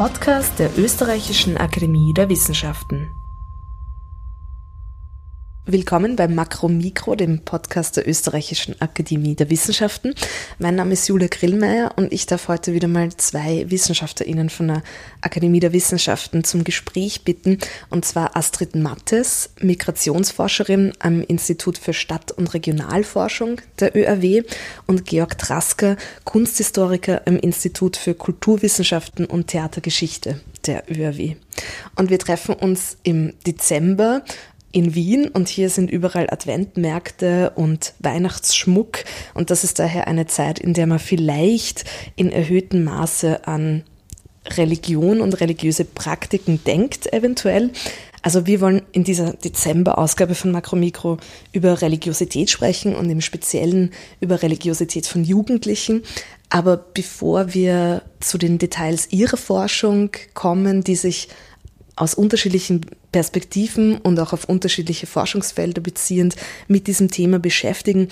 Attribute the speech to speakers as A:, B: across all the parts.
A: Podcast der Österreichischen Akademie der Wissenschaften. Willkommen beim Makro-Mikro, dem Podcast der Österreichischen Akademie der Wissenschaften. Mein Name ist Julia Grillmeier und ich darf heute wieder mal zwei WissenschaftlerInnen von der Akademie der Wissenschaften zum Gespräch bitten. Und zwar Astrid Mattes, Migrationsforscherin am Institut für Stadt- und Regionalforschung der ÖAW und Georg Trasker, Kunsthistoriker am Institut für Kulturwissenschaften und Theatergeschichte der ÖAW. Und wir treffen uns im Dezember in Wien und hier sind überall Adventmärkte und Weihnachtsschmuck und das ist daher eine Zeit, in der man vielleicht in erhöhtem Maße an Religion und religiöse Praktiken denkt, eventuell. Also wir wollen in dieser Dezember-Ausgabe von Makromikro über Religiosität sprechen und im Speziellen über Religiosität von Jugendlichen. Aber bevor wir zu den Details Ihrer Forschung kommen, die sich aus unterschiedlichen Perspektiven und auch auf unterschiedliche Forschungsfelder beziehend mit diesem Thema beschäftigen,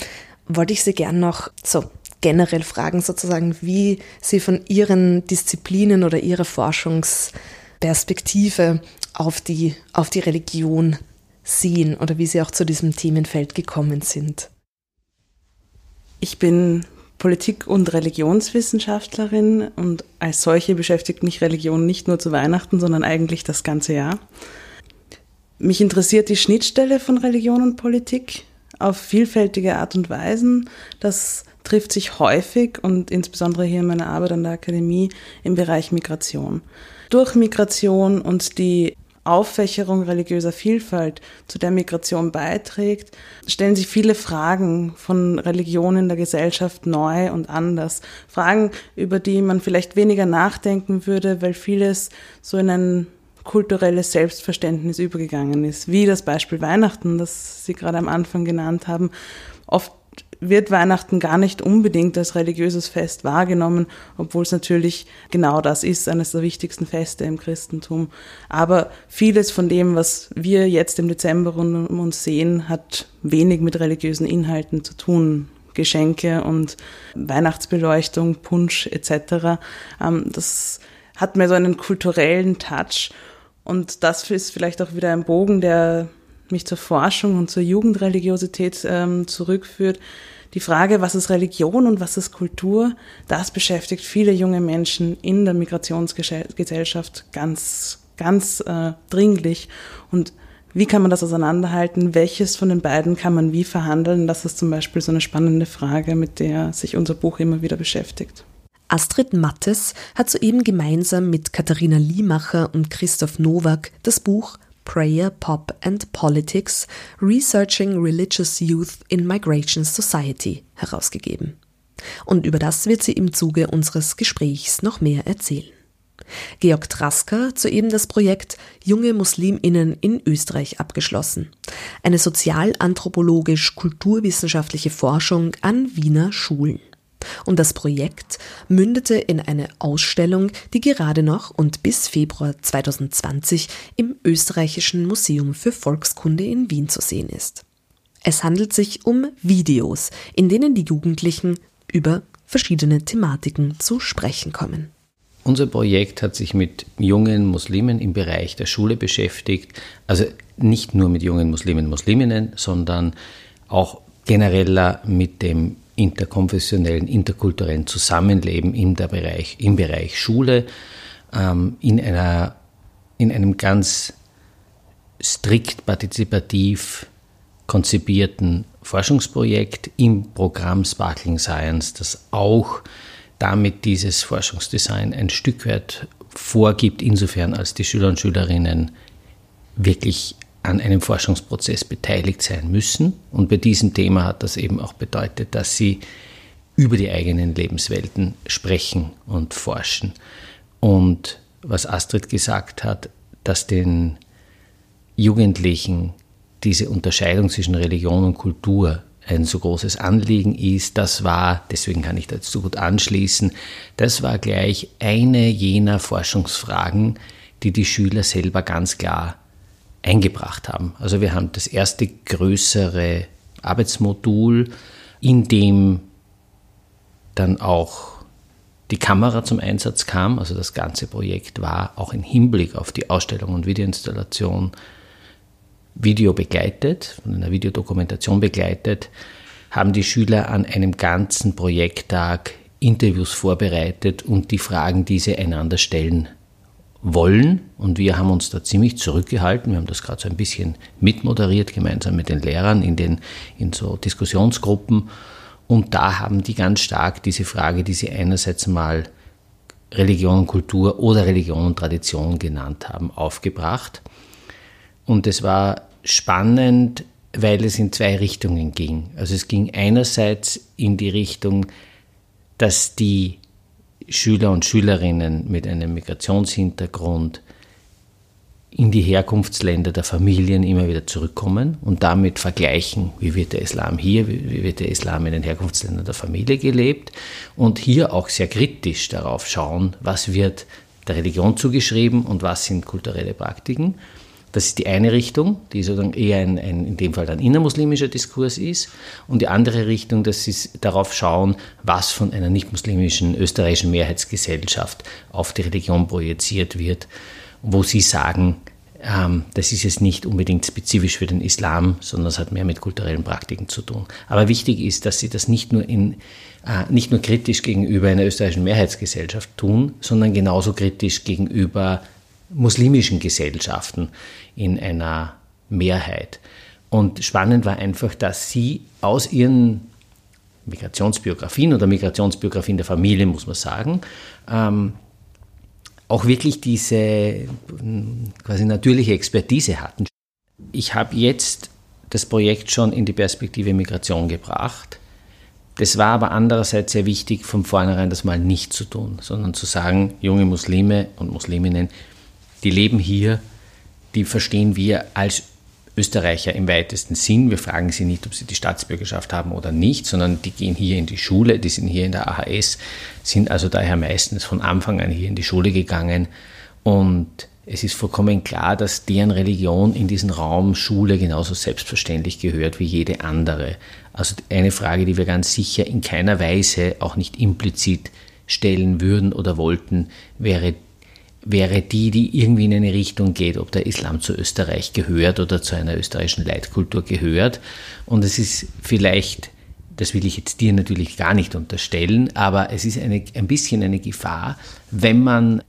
A: wollte ich Sie gern noch so generell fragen, sozusagen, wie Sie von Ihren Disziplinen oder Ihrer Forschungsperspektive auf die, auf die Religion sehen oder wie Sie auch zu diesem Themenfeld gekommen sind.
B: Ich bin Politik- und Religionswissenschaftlerin und als solche beschäftigt mich Religion nicht nur zu Weihnachten, sondern eigentlich das ganze Jahr. Mich interessiert die Schnittstelle von Religion und Politik auf vielfältige Art und Weisen. Das trifft sich häufig und insbesondere hier in meiner Arbeit an der Akademie im Bereich Migration. Durch Migration und die Auffächerung religiöser Vielfalt zu der Migration beiträgt, stellen sich viele Fragen von Religion in der Gesellschaft neu und anders. Fragen, über die man vielleicht weniger nachdenken würde, weil vieles so in ein kulturelles Selbstverständnis übergegangen ist, wie das Beispiel Weihnachten, das Sie gerade am Anfang genannt haben. Oft wird Weihnachten gar nicht unbedingt als religiöses Fest wahrgenommen, obwohl es natürlich genau das ist, eines der wichtigsten Feste im Christentum. Aber vieles von dem, was wir jetzt im Dezember um uns sehen, hat wenig mit religiösen Inhalten zu tun. Geschenke und Weihnachtsbeleuchtung, Punsch etc. Ähm, das hat mehr so einen kulturellen Touch. Und das ist vielleicht auch wieder ein Bogen, der mich zur Forschung und zur Jugendreligiosität ähm, zurückführt. Die Frage, was ist Religion und was ist Kultur, das beschäftigt viele junge Menschen in der Migrationsgesellschaft ganz, ganz äh, dringlich. Und wie kann man das auseinanderhalten? Welches von den beiden kann man wie verhandeln? Das ist zum Beispiel so eine spannende Frage, mit der sich unser Buch immer wieder beschäftigt.
A: Astrid Mattes hat soeben gemeinsam mit Katharina Liemacher und Christoph Nowak das Buch Prayer, Pop and Politics Researching Religious Youth in Migration Society herausgegeben. Und über das wird sie im Zuge unseres Gesprächs noch mehr erzählen. Georg Trasker hat soeben das Projekt Junge Musliminnen in Österreich abgeschlossen. Eine sozialanthropologisch-kulturwissenschaftliche Forschung an Wiener Schulen. Und das Projekt mündete in eine Ausstellung, die gerade noch und bis Februar 2020 im Österreichischen Museum für Volkskunde in Wien zu sehen ist. Es handelt sich um Videos, in denen die Jugendlichen über verschiedene Thematiken zu sprechen kommen.
C: Unser Projekt hat sich mit jungen Muslimen im Bereich der Schule beschäftigt, also nicht nur mit jungen Muslimen und Musliminnen, sondern auch genereller mit dem interkonfessionellen, interkulturellen Zusammenleben in der Bereich, im Bereich Schule, ähm, in, einer, in einem ganz strikt partizipativ konzipierten Forschungsprojekt im Programm Sparkling Science, das auch damit dieses Forschungsdesign ein Stück weit vorgibt, insofern als die Schüler und Schülerinnen wirklich an einem Forschungsprozess beteiligt sein müssen. Und bei diesem Thema hat das eben auch bedeutet, dass sie über die eigenen Lebenswelten sprechen und forschen. Und was Astrid gesagt hat, dass den Jugendlichen diese Unterscheidung zwischen Religion und Kultur ein so großes Anliegen ist, das war, deswegen kann ich dazu gut anschließen, das war gleich eine jener Forschungsfragen, die die Schüler selber ganz klar eingebracht haben. Also wir haben das erste größere Arbeitsmodul, in dem dann auch die Kamera zum Einsatz kam. Also das ganze Projekt war auch im Hinblick auf die Ausstellung und Videoinstallation Video begleitet, von einer Videodokumentation begleitet, haben die Schüler an einem ganzen Projekttag Interviews vorbereitet und die Fragen, die sie einander stellen wollen. Und wir haben uns da ziemlich zurückgehalten. Wir haben das gerade so ein bisschen mitmoderiert, gemeinsam mit den Lehrern in, den, in so Diskussionsgruppen. Und da haben die ganz stark diese Frage, die sie einerseits mal Religion und Kultur oder Religion und Tradition genannt haben, aufgebracht. Und es war spannend, weil es in zwei Richtungen ging. Also es ging einerseits in die Richtung, dass die Schüler und Schülerinnen mit einem Migrationshintergrund in die Herkunftsländer der Familien immer wieder zurückkommen und damit vergleichen, wie wird der Islam hier, wie wird der Islam in den Herkunftsländern der Familie gelebt und hier auch sehr kritisch darauf schauen, was wird der Religion zugeschrieben und was sind kulturelle Praktiken. Das ist die eine Richtung, die sozusagen eher ein, ein, in dem Fall ein innermuslimischer Diskurs ist. Und die andere Richtung, dass sie darauf schauen, was von einer nicht-muslimischen österreichischen Mehrheitsgesellschaft auf die Religion projiziert wird, wo sie sagen, ähm, das ist jetzt nicht unbedingt spezifisch für den Islam, sondern es hat mehr mit kulturellen Praktiken zu tun. Aber wichtig ist, dass sie das nicht nur, in, äh, nicht nur kritisch gegenüber einer österreichischen Mehrheitsgesellschaft tun, sondern genauso kritisch gegenüber muslimischen Gesellschaften in einer Mehrheit. Und spannend war einfach, dass sie aus ihren Migrationsbiografien oder Migrationsbiografien der Familie, muss man sagen, ähm, auch wirklich diese quasi natürliche Expertise hatten. Ich habe jetzt das Projekt schon in die Perspektive Migration gebracht. Das war aber andererseits sehr wichtig, von vornherein das mal nicht zu tun, sondern zu sagen, junge Muslime und Musliminnen, die leben hier, die verstehen wir als Österreicher im weitesten Sinn. Wir fragen sie nicht, ob sie die Staatsbürgerschaft haben oder nicht, sondern die gehen hier in die Schule, die sind hier in der AHS, sind also daher meistens von Anfang an hier in die Schule gegangen. Und es ist vollkommen klar, dass deren Religion in diesen Raum Schule genauso selbstverständlich gehört wie jede andere. Also eine Frage, die wir ganz sicher in keiner Weise auch nicht implizit stellen würden oder wollten, wäre wäre die, die irgendwie in eine Richtung geht, ob der Islam zu Österreich gehört oder zu einer österreichischen Leitkultur gehört. Und es ist vielleicht, das will ich jetzt dir natürlich gar nicht unterstellen, aber es ist eine, ein bisschen eine Gefahr, wenn man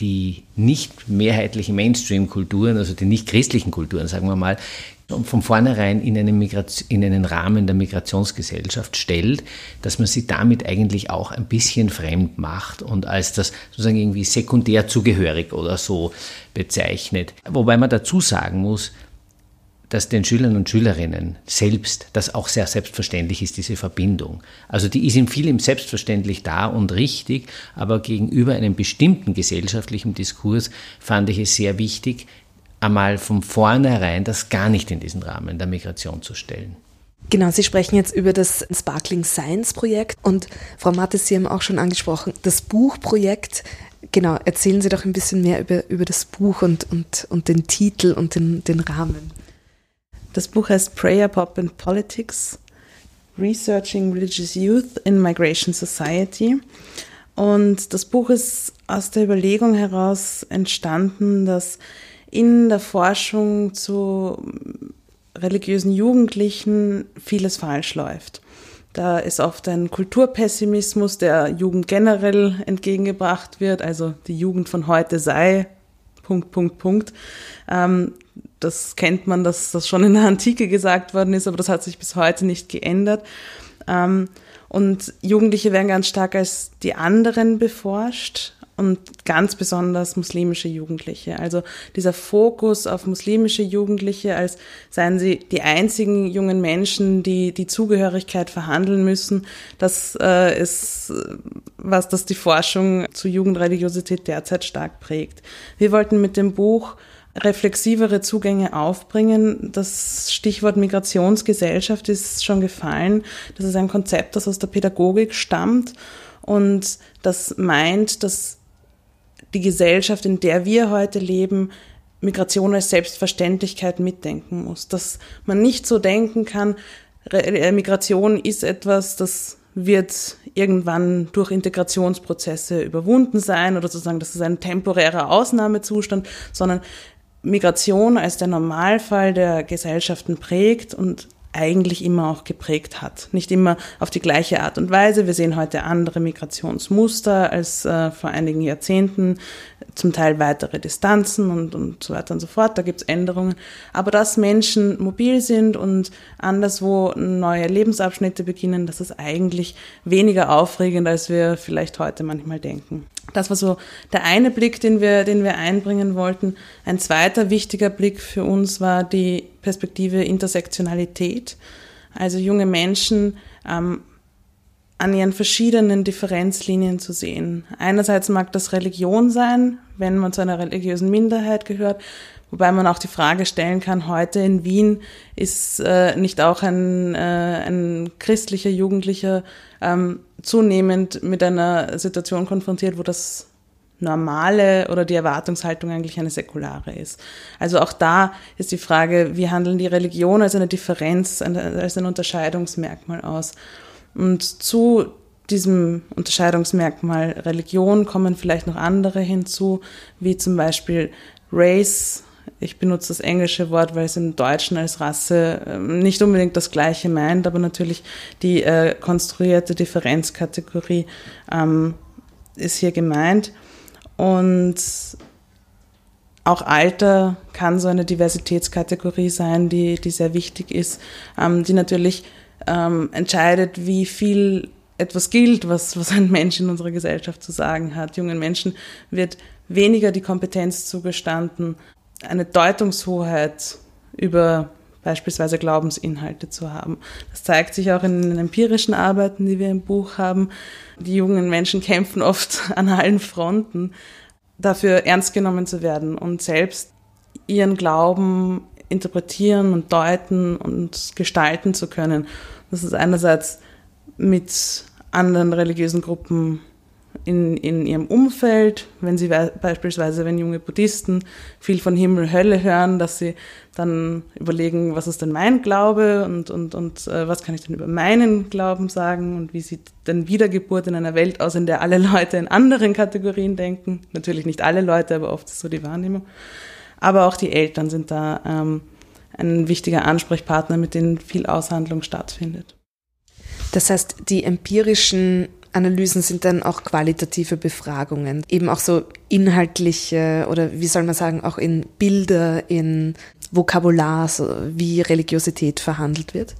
C: die nicht mehrheitlichen Mainstream-Kulturen, also die nicht christlichen Kulturen, sagen wir mal, von vornherein in einen, in einen Rahmen der Migrationsgesellschaft stellt, dass man sie damit eigentlich auch ein bisschen fremd macht und als das sozusagen irgendwie sekundär zugehörig oder so bezeichnet. Wobei man dazu sagen muss, dass den Schülern und Schülerinnen selbst das auch sehr selbstverständlich ist, diese Verbindung. Also die ist in vielem selbstverständlich da und richtig, aber gegenüber einem bestimmten gesellschaftlichen Diskurs fand ich es sehr wichtig, einmal von vornherein das gar nicht in diesen Rahmen der Migration zu stellen.
A: Genau, Sie sprechen jetzt über das Sparkling Science Projekt und Frau Mattes, Sie haben auch schon angesprochen, das Buchprojekt. Genau, erzählen Sie doch ein bisschen mehr über, über das Buch und, und, und den Titel und den, den Rahmen.
B: Das Buch heißt Prayer, Pop and Politics, Researching Religious Youth in Migration Society. Und das Buch ist aus der Überlegung heraus entstanden, dass in der Forschung zu religiösen Jugendlichen vieles falsch läuft. Da ist oft ein Kulturpessimismus, der Jugend generell entgegengebracht wird, also die Jugend von heute sei, Punkt, Punkt, Punkt. Ähm, das kennt man, dass das schon in der Antike gesagt worden ist, aber das hat sich bis heute nicht geändert. Ähm, und Jugendliche werden ganz stark als die anderen beforscht und ganz besonders muslimische Jugendliche. Also dieser Fokus auf muslimische Jugendliche, als seien sie die einzigen jungen Menschen, die die Zugehörigkeit verhandeln müssen, das äh, ist was, das die Forschung zu Jugendreligiosität derzeit stark prägt. Wir wollten mit dem Buch reflexivere Zugänge aufbringen. Das Stichwort Migrationsgesellschaft ist schon gefallen. Das ist ein Konzept, das aus der Pädagogik stammt und das meint, dass die Gesellschaft, in der wir heute leben, Migration als Selbstverständlichkeit mitdenken muss. Dass man nicht so denken kann, Migration ist etwas, das wird irgendwann durch Integrationsprozesse überwunden sein oder sozusagen, das ist ein temporärer Ausnahmezustand, sondern Migration als der Normalfall der Gesellschaften prägt und eigentlich immer auch geprägt hat. Nicht immer auf die gleiche Art und Weise. Wir sehen heute andere Migrationsmuster als äh, vor einigen Jahrzehnten, zum Teil weitere Distanzen und, und so weiter und so fort. Da gibt es Änderungen. Aber dass Menschen mobil sind und anderswo neue Lebensabschnitte beginnen, das ist eigentlich weniger aufregend, als wir vielleicht heute manchmal denken. Das war so der eine Blick, den wir, den wir einbringen wollten. Ein zweiter wichtiger Blick für uns war die Perspektive Intersektionalität. Also junge Menschen ähm, an ihren verschiedenen Differenzlinien zu sehen. Einerseits mag das Religion sein, wenn man zu einer religiösen Minderheit gehört, wobei man auch die Frage stellen kann, heute in Wien ist äh, nicht auch ein, äh, ein christlicher Jugendlicher ähm, zunehmend mit einer Situation konfrontiert, wo das normale oder die Erwartungshaltung eigentlich eine säkulare ist. Also auch da ist die Frage, wie handeln die Religion als eine Differenz, als ein Unterscheidungsmerkmal aus? Und zu diesem Unterscheidungsmerkmal Religion kommen vielleicht noch andere hinzu, wie zum Beispiel Race. Ich benutze das englische Wort, weil es im Deutschen als Rasse ähm, nicht unbedingt das gleiche meint, aber natürlich die äh, konstruierte Differenzkategorie ähm, ist hier gemeint. Und auch Alter kann so eine Diversitätskategorie sein, die, die sehr wichtig ist, ähm, die natürlich ähm, entscheidet, wie viel etwas gilt, was, was ein Mensch in unserer Gesellschaft zu sagen hat. Jungen Menschen wird weniger die Kompetenz zugestanden, eine Deutungshoheit über beispielsweise Glaubensinhalte zu haben. Das zeigt sich auch in den empirischen Arbeiten, die wir im Buch haben. Die jungen Menschen kämpfen oft an allen Fronten, dafür ernst genommen zu werden und selbst ihren Glauben interpretieren und deuten und gestalten zu können. Das ist einerseits mit anderen religiösen Gruppen in, in ihrem Umfeld, wenn sie beispielsweise, wenn junge Buddhisten viel von Himmel, Hölle hören, dass sie dann überlegen, was ist denn mein Glaube und, und, und äh, was kann ich denn über meinen Glauben sagen und wie sieht denn Wiedergeburt in einer Welt aus, in der alle Leute in anderen Kategorien denken. Natürlich nicht alle Leute, aber oft ist so die Wahrnehmung. Aber auch die Eltern sind da ähm, ein wichtiger Ansprechpartner, mit denen viel Aushandlung stattfindet.
A: Das heißt, die empirischen Analysen sind dann auch qualitative Befragungen, eben auch so inhaltliche oder wie soll man sagen, auch in Bilder, in Vokabular, so wie Religiosität verhandelt wird?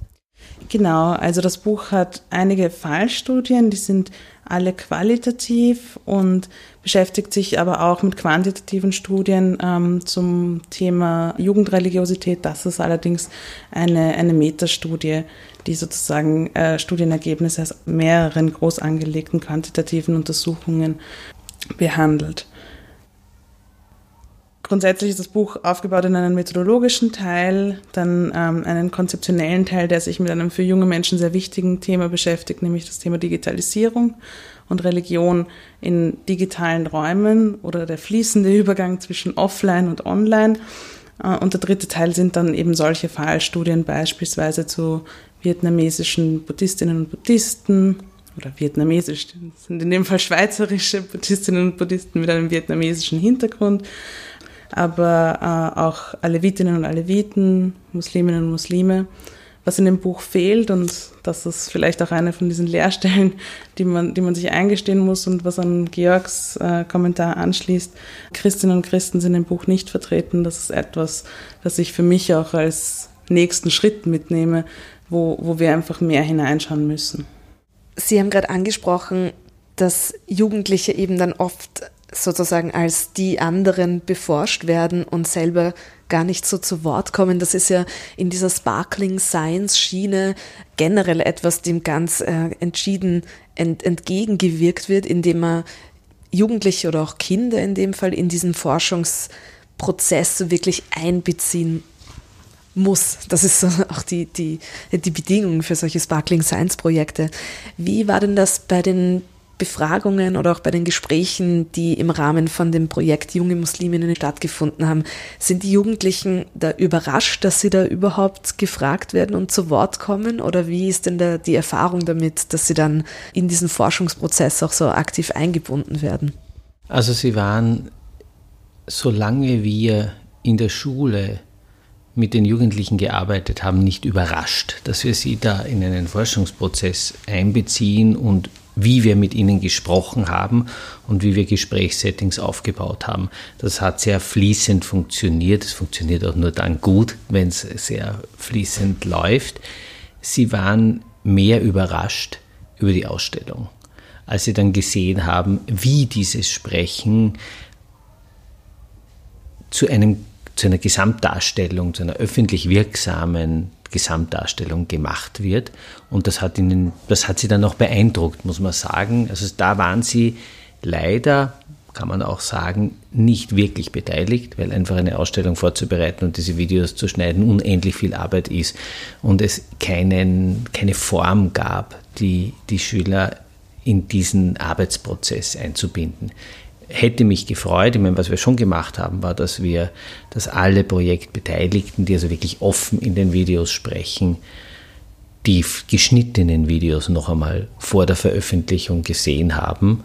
B: Genau, also das Buch hat einige Fallstudien, die sind alle qualitativ und beschäftigt sich aber auch mit quantitativen Studien ähm, zum Thema Jugendreligiosität. Das ist allerdings eine, eine Metastudie, die sozusagen äh, Studienergebnisse aus mehreren groß angelegten quantitativen Untersuchungen behandelt. Grundsätzlich ist das Buch aufgebaut in einen methodologischen Teil, dann ähm, einen konzeptionellen Teil, der sich mit einem für junge Menschen sehr wichtigen Thema beschäftigt, nämlich das Thema Digitalisierung und Religion in digitalen Räumen oder der fließende Übergang zwischen Offline und Online. Äh, und der dritte Teil sind dann eben solche Fallstudien beispielsweise zu vietnamesischen Buddhistinnen und Buddhisten oder vietnamesisch, sind in dem Fall schweizerische Buddhistinnen und Buddhisten mit einem vietnamesischen Hintergrund aber äh, auch Alevitinnen und Aleviten, Musliminnen und Muslime. Was in dem Buch fehlt, und das ist vielleicht auch eine von diesen Leerstellen, die man, die man sich eingestehen muss und was an Georgs äh, Kommentar anschließt. Christinnen und Christen sind im Buch nicht vertreten. Das ist etwas, das ich für mich auch als nächsten Schritt mitnehme, wo, wo wir einfach mehr hineinschauen müssen.
A: Sie haben gerade angesprochen, dass Jugendliche eben dann oft sozusagen als die anderen beforscht werden und selber gar nicht so zu Wort kommen. Das ist ja in dieser Sparkling Science Schiene generell etwas, dem ganz äh, entschieden ent, entgegengewirkt wird, indem man Jugendliche oder auch Kinder in dem Fall in diesen Forschungsprozess wirklich einbeziehen muss. Das ist so auch die, die, die Bedingung für solche Sparkling Science Projekte. Wie war denn das bei den Befragungen oder auch bei den Gesprächen, die im Rahmen von dem Projekt Junge Musliminnen stattgefunden haben, sind die Jugendlichen da überrascht, dass sie da überhaupt gefragt werden und zu Wort kommen? Oder wie ist denn da die Erfahrung damit, dass sie dann in diesen Forschungsprozess auch so aktiv eingebunden werden?
C: Also sie waren, solange wir in der Schule mit den Jugendlichen gearbeitet haben, nicht überrascht, dass wir sie da in einen Forschungsprozess einbeziehen und wie wir mit ihnen gesprochen haben und wie wir Gesprächssettings aufgebaut haben. Das hat sehr fließend funktioniert. Es funktioniert auch nur dann gut, wenn es sehr fließend läuft. Sie waren mehr überrascht über die Ausstellung, als sie dann gesehen haben, wie dieses Sprechen zu einem zu einer Gesamtdarstellung, zu einer öffentlich wirksamen Gesamtdarstellung gemacht wird. Und das hat, ihnen, das hat sie dann auch beeindruckt, muss man sagen. Also da waren sie leider, kann man auch sagen, nicht wirklich beteiligt, weil einfach eine Ausstellung vorzubereiten und diese Videos zu schneiden unendlich viel Arbeit ist und es keinen, keine Form gab, die die Schüler in diesen Arbeitsprozess einzubinden hätte mich gefreut. Ich meine, was wir schon gemacht haben, war, dass wir, dass alle Projektbeteiligten, die also wirklich offen in den Videos sprechen, die geschnittenen Videos noch einmal vor der Veröffentlichung gesehen haben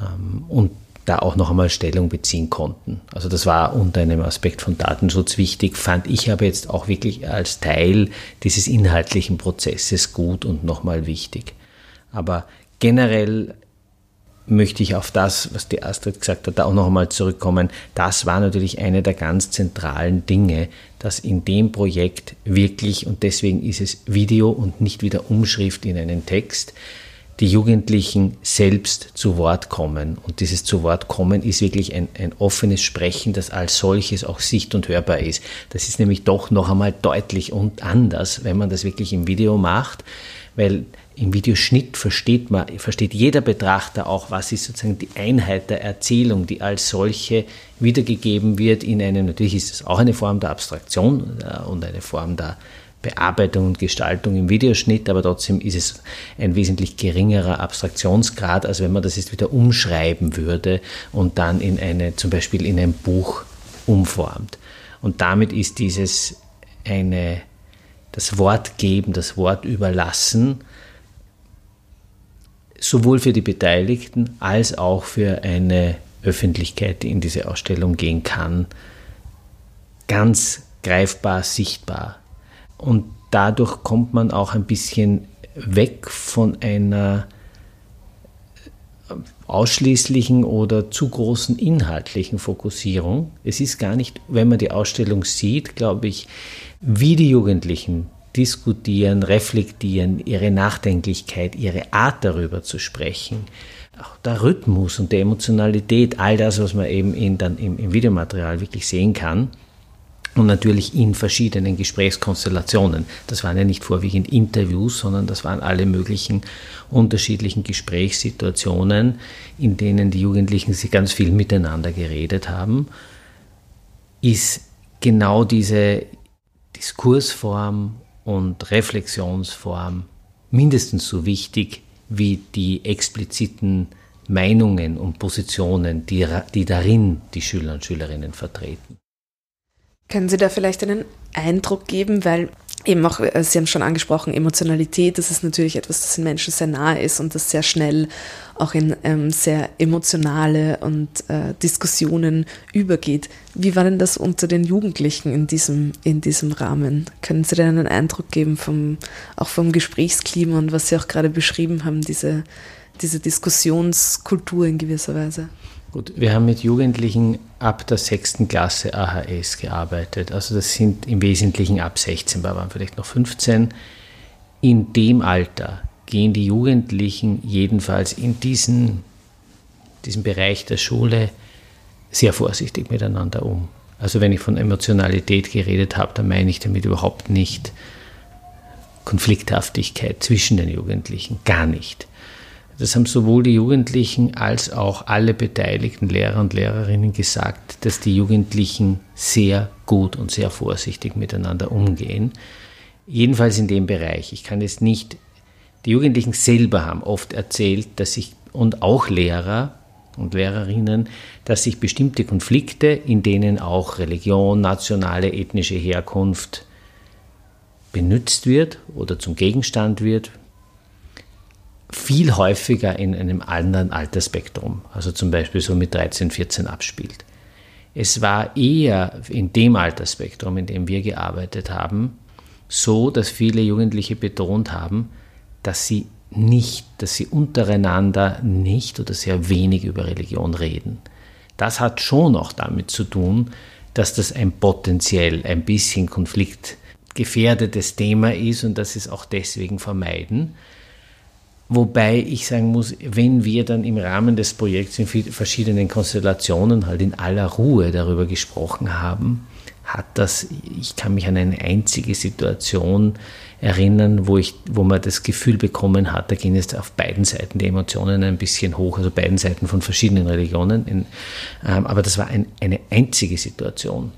C: ähm, und da auch noch einmal Stellung beziehen konnten. Also das war unter einem Aspekt von Datenschutz wichtig, fand ich aber jetzt auch wirklich als Teil dieses inhaltlichen Prozesses gut und nochmal wichtig. Aber generell möchte ich auf das, was die Astrid gesagt hat, auch noch einmal zurückkommen. Das war natürlich eine der ganz zentralen Dinge, dass in dem Projekt wirklich, und deswegen ist es Video und nicht wieder Umschrift in einen Text, die Jugendlichen selbst zu Wort kommen. Und dieses zu Wort kommen ist wirklich ein, ein offenes Sprechen, das als solches auch sicht- und hörbar ist. Das ist nämlich doch noch einmal deutlich und anders, wenn man das wirklich im Video macht, weil im Videoschnitt versteht man, versteht jeder Betrachter auch, was ist sozusagen die Einheit der Erzählung, die als solche wiedergegeben wird in einem, natürlich ist es auch eine Form der Abstraktion äh, und eine Form der Bearbeitung und Gestaltung im Videoschnitt, aber trotzdem ist es ein wesentlich geringerer Abstraktionsgrad, als wenn man das jetzt wieder umschreiben würde und dann in eine, zum Beispiel in ein Buch umformt. Und damit ist dieses eine, das Wort geben, das Wort überlassen, sowohl für die Beteiligten als auch für eine Öffentlichkeit, die in diese Ausstellung gehen kann, ganz greifbar, sichtbar. Und dadurch kommt man auch ein bisschen weg von einer ausschließlichen oder zu großen inhaltlichen Fokussierung. Es ist gar nicht, wenn man die Ausstellung sieht, glaube ich, wie die Jugendlichen diskutieren, reflektieren, ihre Nachdenklichkeit, ihre Art darüber zu sprechen, auch der Rhythmus und die Emotionalität, all das, was man eben in, dann im, im Videomaterial wirklich sehen kann. Und natürlich in verschiedenen Gesprächskonstellationen. Das waren ja nicht vorwiegend Interviews, sondern das waren alle möglichen unterschiedlichen Gesprächssituationen, in denen die Jugendlichen sich ganz viel miteinander geredet haben, ist genau diese Diskursform und Reflexionsform mindestens so wichtig wie die expliziten Meinungen und Positionen, die, die darin die Schüler und Schülerinnen vertreten.
A: Können Sie da vielleicht einen Eindruck geben, weil eben auch, äh, Sie haben schon angesprochen, Emotionalität, das ist natürlich etwas, das den Menschen sehr nahe ist und das sehr schnell auch in ähm, sehr emotionale und äh, Diskussionen übergeht. Wie war denn das unter den Jugendlichen in diesem, in diesem Rahmen? Können Sie denn einen Eindruck geben vom, auch vom Gesprächsklima und was Sie auch gerade beschrieben haben, diese, diese Diskussionskultur in gewisser Weise?
C: Gut, wir haben mit Jugendlichen ab der sechsten Klasse AHS gearbeitet. Also das sind im Wesentlichen ab 16, wir waren vielleicht noch 15. In dem Alter gehen die Jugendlichen jedenfalls in diesen, diesem Bereich der Schule sehr vorsichtig miteinander um. Also wenn ich von Emotionalität geredet habe, dann meine ich damit überhaupt nicht Konflikthaftigkeit zwischen den Jugendlichen, gar nicht. Das haben sowohl die Jugendlichen als auch alle beteiligten Lehrer und Lehrerinnen gesagt, dass die Jugendlichen sehr gut und sehr vorsichtig miteinander umgehen. Jedenfalls in dem Bereich. Ich kann jetzt nicht, die Jugendlichen selber haben oft erzählt, dass sich und auch Lehrer und Lehrerinnen, dass sich bestimmte Konflikte, in denen auch Religion, nationale, ethnische Herkunft benutzt wird oder zum Gegenstand wird, viel häufiger in einem anderen Altersspektrum, also zum Beispiel so mit 13, 14 abspielt. Es war eher in dem Altersspektrum, in dem wir gearbeitet haben, so, dass viele Jugendliche betont haben, dass sie nicht, dass sie untereinander nicht oder sehr wenig über Religion reden. Das hat schon auch damit zu tun, dass das ein potenziell ein bisschen konfliktgefährdetes Thema ist und dass sie es auch deswegen vermeiden. Wobei ich sagen muss, wenn wir dann im Rahmen des Projekts in verschiedenen Konstellationen halt in aller Ruhe darüber gesprochen haben, hat das, ich kann mich an eine einzige Situation erinnern, wo, ich, wo man das Gefühl bekommen hat, da gehen jetzt auf beiden Seiten die Emotionen ein bisschen hoch, also beiden Seiten von verschiedenen Religionen. In, ähm, aber das war ein, eine einzige Situation.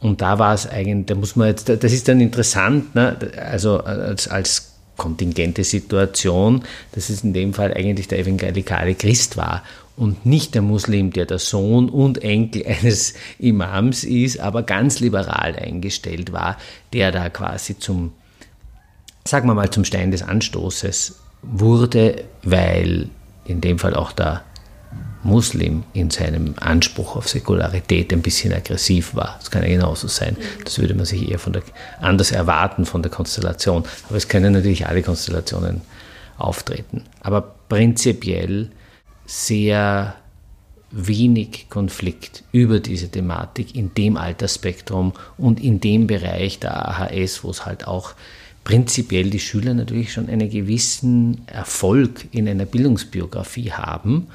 C: Und da war es eigentlich, da muss man jetzt, das ist dann interessant, ne? also als, als kontingente Situation, dass es in dem Fall eigentlich der evangelikale Christ war und nicht der Muslim, der der Sohn und Enkel eines Imams ist, aber ganz liberal eingestellt war, der da quasi zum, sagen wir mal, zum Stein des Anstoßes wurde, weil in dem Fall auch der Muslim in seinem Anspruch auf Säkularität ein bisschen aggressiv war. Das kann ja genauso sein. Das würde man sich eher von der, anders erwarten von der Konstellation. Aber es können natürlich alle Konstellationen auftreten. Aber prinzipiell sehr wenig Konflikt über diese Thematik in dem Altersspektrum und in dem Bereich der AHS, wo es halt auch prinzipiell die Schüler natürlich schon einen gewissen Erfolg in einer Bildungsbiografie haben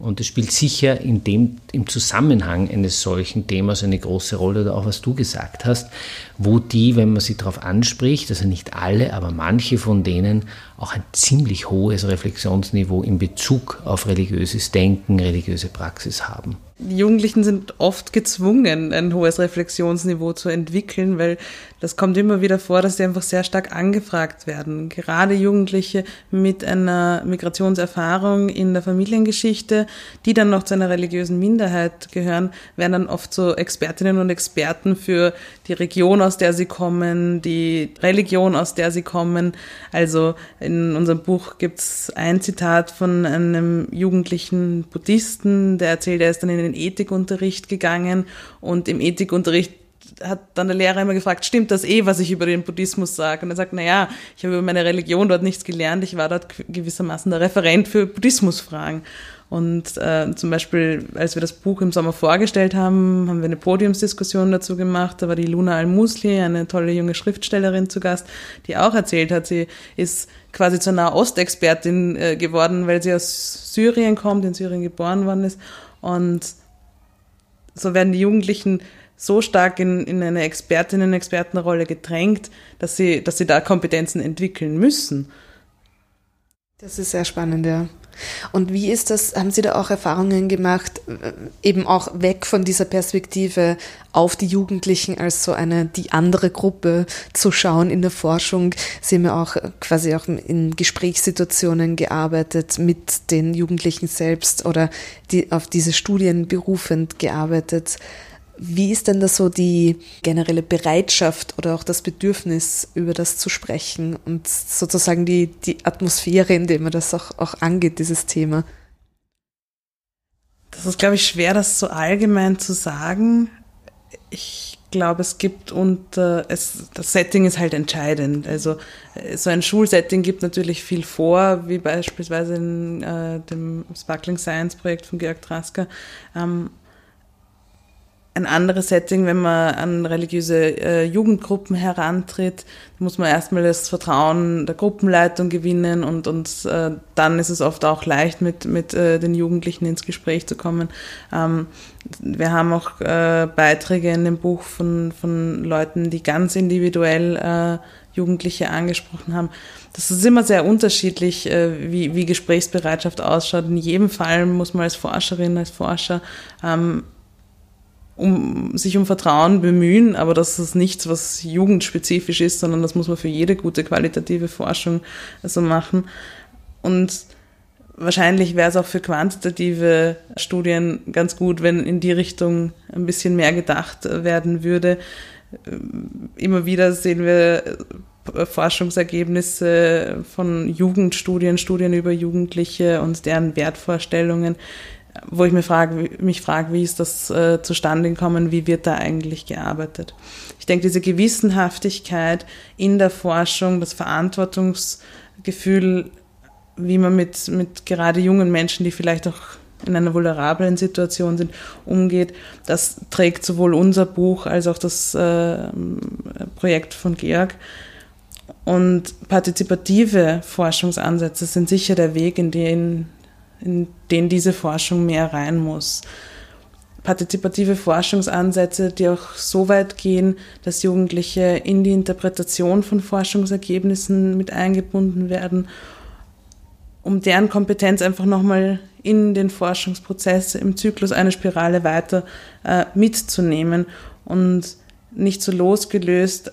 C: und es spielt sicher in dem, im Zusammenhang eines solchen Themas eine große Rolle, oder auch was du gesagt hast, wo die, wenn man sie darauf anspricht, also nicht alle, aber manche von denen auch ein ziemlich hohes Reflexionsniveau in Bezug auf religiöses Denken, religiöse Praxis haben.
B: Die Jugendlichen sind oft gezwungen, ein hohes Reflexionsniveau zu entwickeln, weil das kommt immer wieder vor, dass sie einfach sehr stark angefragt werden. Gerade Jugendliche mit einer Migrationserfahrung in der Familiengeschichte, die dann noch zu einer religiösen Minderheit gehören, werden dann oft so Expertinnen und Experten für die Region, aus der sie kommen, die Religion, aus der sie kommen. Also in unserem Buch gibt's ein Zitat von einem jugendlichen Buddhisten, der erzählt, er ist dann in den Ethikunterricht gegangen und im Ethikunterricht hat dann der Lehrer immer gefragt, stimmt das eh, was ich über den Buddhismus sage? Und er sagt, na ja, ich habe über meine Religion dort nichts gelernt, ich war dort gewissermaßen der Referent für Buddhismusfragen. Und äh, zum Beispiel, als wir das Buch im Sommer vorgestellt haben, haben wir eine Podiumsdiskussion dazu gemacht. Da war die Luna Al-Musli, eine tolle junge Schriftstellerin zu Gast, die auch erzählt hat, sie ist quasi zur Nahostexpertin äh, geworden, weil sie aus Syrien kommt, in Syrien geboren worden ist. Und so werden die Jugendlichen so stark in, in eine Expertinnen-Expertenrolle gedrängt, dass sie, dass sie da Kompetenzen entwickeln müssen.
A: Das ist sehr spannend, ja. Und wie ist das, haben Sie da auch Erfahrungen gemacht, äh, eben auch weg von dieser Perspektive auf die Jugendlichen als so eine, die andere Gruppe zu schauen in der Forschung? Sie haben ja auch quasi auch in Gesprächssituationen gearbeitet mit den Jugendlichen selbst oder die auf diese Studien berufend gearbeitet. Wie ist denn da so die generelle Bereitschaft oder auch das Bedürfnis, über das zu sprechen und sozusagen die, die Atmosphäre, in der man das auch, auch angeht, dieses Thema?
B: Das ist, glaube ich, schwer, das so allgemein zu sagen. Ich glaube, es gibt und äh, es, das Setting ist halt entscheidend. Also äh, so ein Schulsetting gibt natürlich viel vor, wie beispielsweise in äh, dem Sparkling Science Projekt von Georg Trasker. Ähm, ein anderes Setting, wenn man an religiöse äh, Jugendgruppen herantritt. Muss man erstmal das Vertrauen der Gruppenleitung gewinnen und, und äh, dann ist es oft auch leicht, mit, mit äh, den Jugendlichen ins Gespräch zu kommen. Ähm, wir haben auch äh, Beiträge in dem Buch von, von Leuten, die ganz individuell äh, Jugendliche angesprochen haben. Das ist immer sehr unterschiedlich, äh, wie, wie Gesprächsbereitschaft ausschaut. In jedem Fall muss man als Forscherin, als Forscher ähm, um sich um Vertrauen bemühen, aber das ist nichts, was jugendspezifisch ist, sondern das muss man für jede gute qualitative Forschung so machen. Und wahrscheinlich wäre es auch für quantitative Studien ganz gut, wenn in die Richtung ein bisschen mehr gedacht werden würde. Immer wieder sehen wir Forschungsergebnisse von Jugendstudien, Studien über Jugendliche und deren Wertvorstellungen, wo ich mir frage, mich frage, wie ist das äh, zustande gekommen, wie wird da eigentlich gearbeitet? Ich denke, diese Gewissenhaftigkeit in der Forschung, das Verantwortungsgefühl, wie man mit, mit gerade jungen Menschen, die vielleicht auch in einer vulnerablen Situation sind, umgeht, das trägt sowohl unser Buch als auch das äh, Projekt von Georg und partizipative Forschungsansätze sind sicher der Weg, in den, in den diese Forschung mehr rein muss. Partizipative Forschungsansätze, die auch so weit gehen, dass Jugendliche in die Interpretation von Forschungsergebnissen mit eingebunden werden, um deren Kompetenz einfach nochmal in den Forschungsprozess im Zyklus eine Spirale weiter äh, mitzunehmen und nicht so losgelöst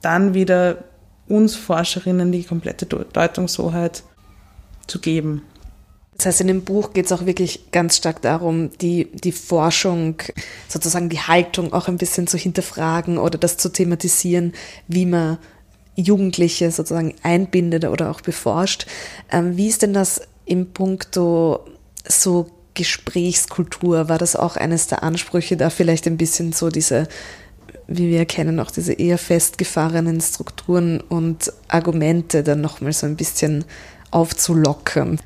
B: dann wieder uns Forscherinnen die komplette Deutungshoheit zu geben.
A: Das heißt, in dem Buch geht es auch wirklich ganz stark darum, die, die Forschung, sozusagen die Haltung auch ein bisschen zu hinterfragen oder das zu thematisieren, wie man Jugendliche sozusagen einbindet oder auch beforscht. Ähm, wie ist denn das im Punkto so Gesprächskultur? War das auch eines der Ansprüche, da vielleicht ein bisschen so diese wie wir erkennen, auch diese eher festgefahrenen Strukturen und Argumente dann nochmal so ein bisschen aufzulockern.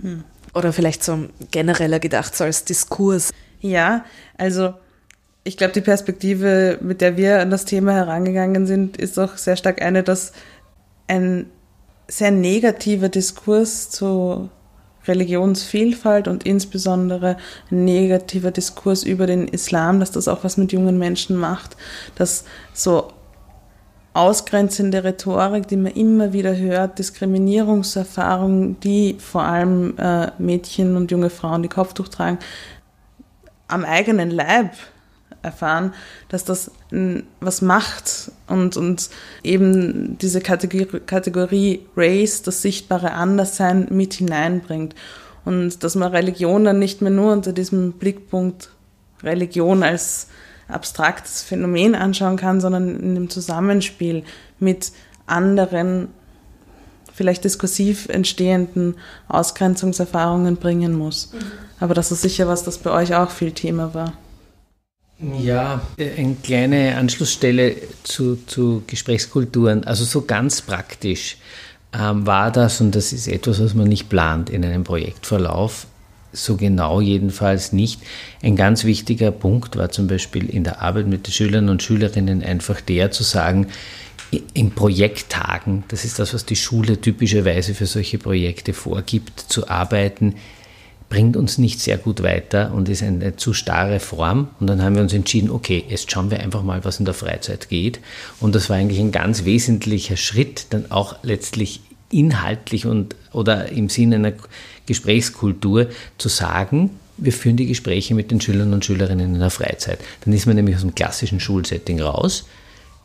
A: Hm. Oder vielleicht so genereller gedacht, so als Diskurs.
B: Ja, also ich glaube, die Perspektive, mit der wir an das Thema herangegangen sind, ist auch sehr stark eine, dass ein sehr negativer Diskurs zu Religionsvielfalt und insbesondere ein negativer Diskurs über den Islam, dass das auch was mit jungen Menschen macht, dass so ausgrenzende Rhetorik, die man immer wieder hört, Diskriminierungserfahrungen, die vor allem äh, Mädchen und junge Frauen, die Kopftuch tragen, am eigenen Leib erfahren, dass das was macht und, und eben diese Kategorie, Kategorie Race, das sichtbare Anderssein mit hineinbringt. Und dass man Religion dann nicht mehr nur unter diesem Blickpunkt Religion als abstraktes Phänomen anschauen kann, sondern in dem Zusammenspiel mit anderen, vielleicht diskursiv entstehenden Ausgrenzungserfahrungen bringen muss. Mhm. Aber das ist sicher was, das bei euch auch viel Thema war.
C: Ja, eine kleine Anschlussstelle zu, zu Gesprächskulturen. Also so ganz praktisch ähm, war das, und das ist etwas, was man nicht plant in einem Projektverlauf, so genau jedenfalls nicht. Ein ganz wichtiger Punkt war zum Beispiel in der Arbeit mit den Schülern und Schülerinnen einfach der zu sagen, in Projekttagen, das ist das, was die Schule typischerweise für solche Projekte vorgibt, zu arbeiten, bringt uns nicht sehr gut weiter und ist eine zu starre Form. Und dann haben wir uns entschieden, okay, jetzt schauen wir einfach mal, was in der Freizeit geht. Und das war eigentlich ein ganz wesentlicher Schritt, dann auch letztlich inhaltlich und oder im Sinne einer Gesprächskultur zu sagen, wir führen die Gespräche mit den Schülern und Schülerinnen in der Freizeit. Dann ist man nämlich aus dem klassischen Schulsetting raus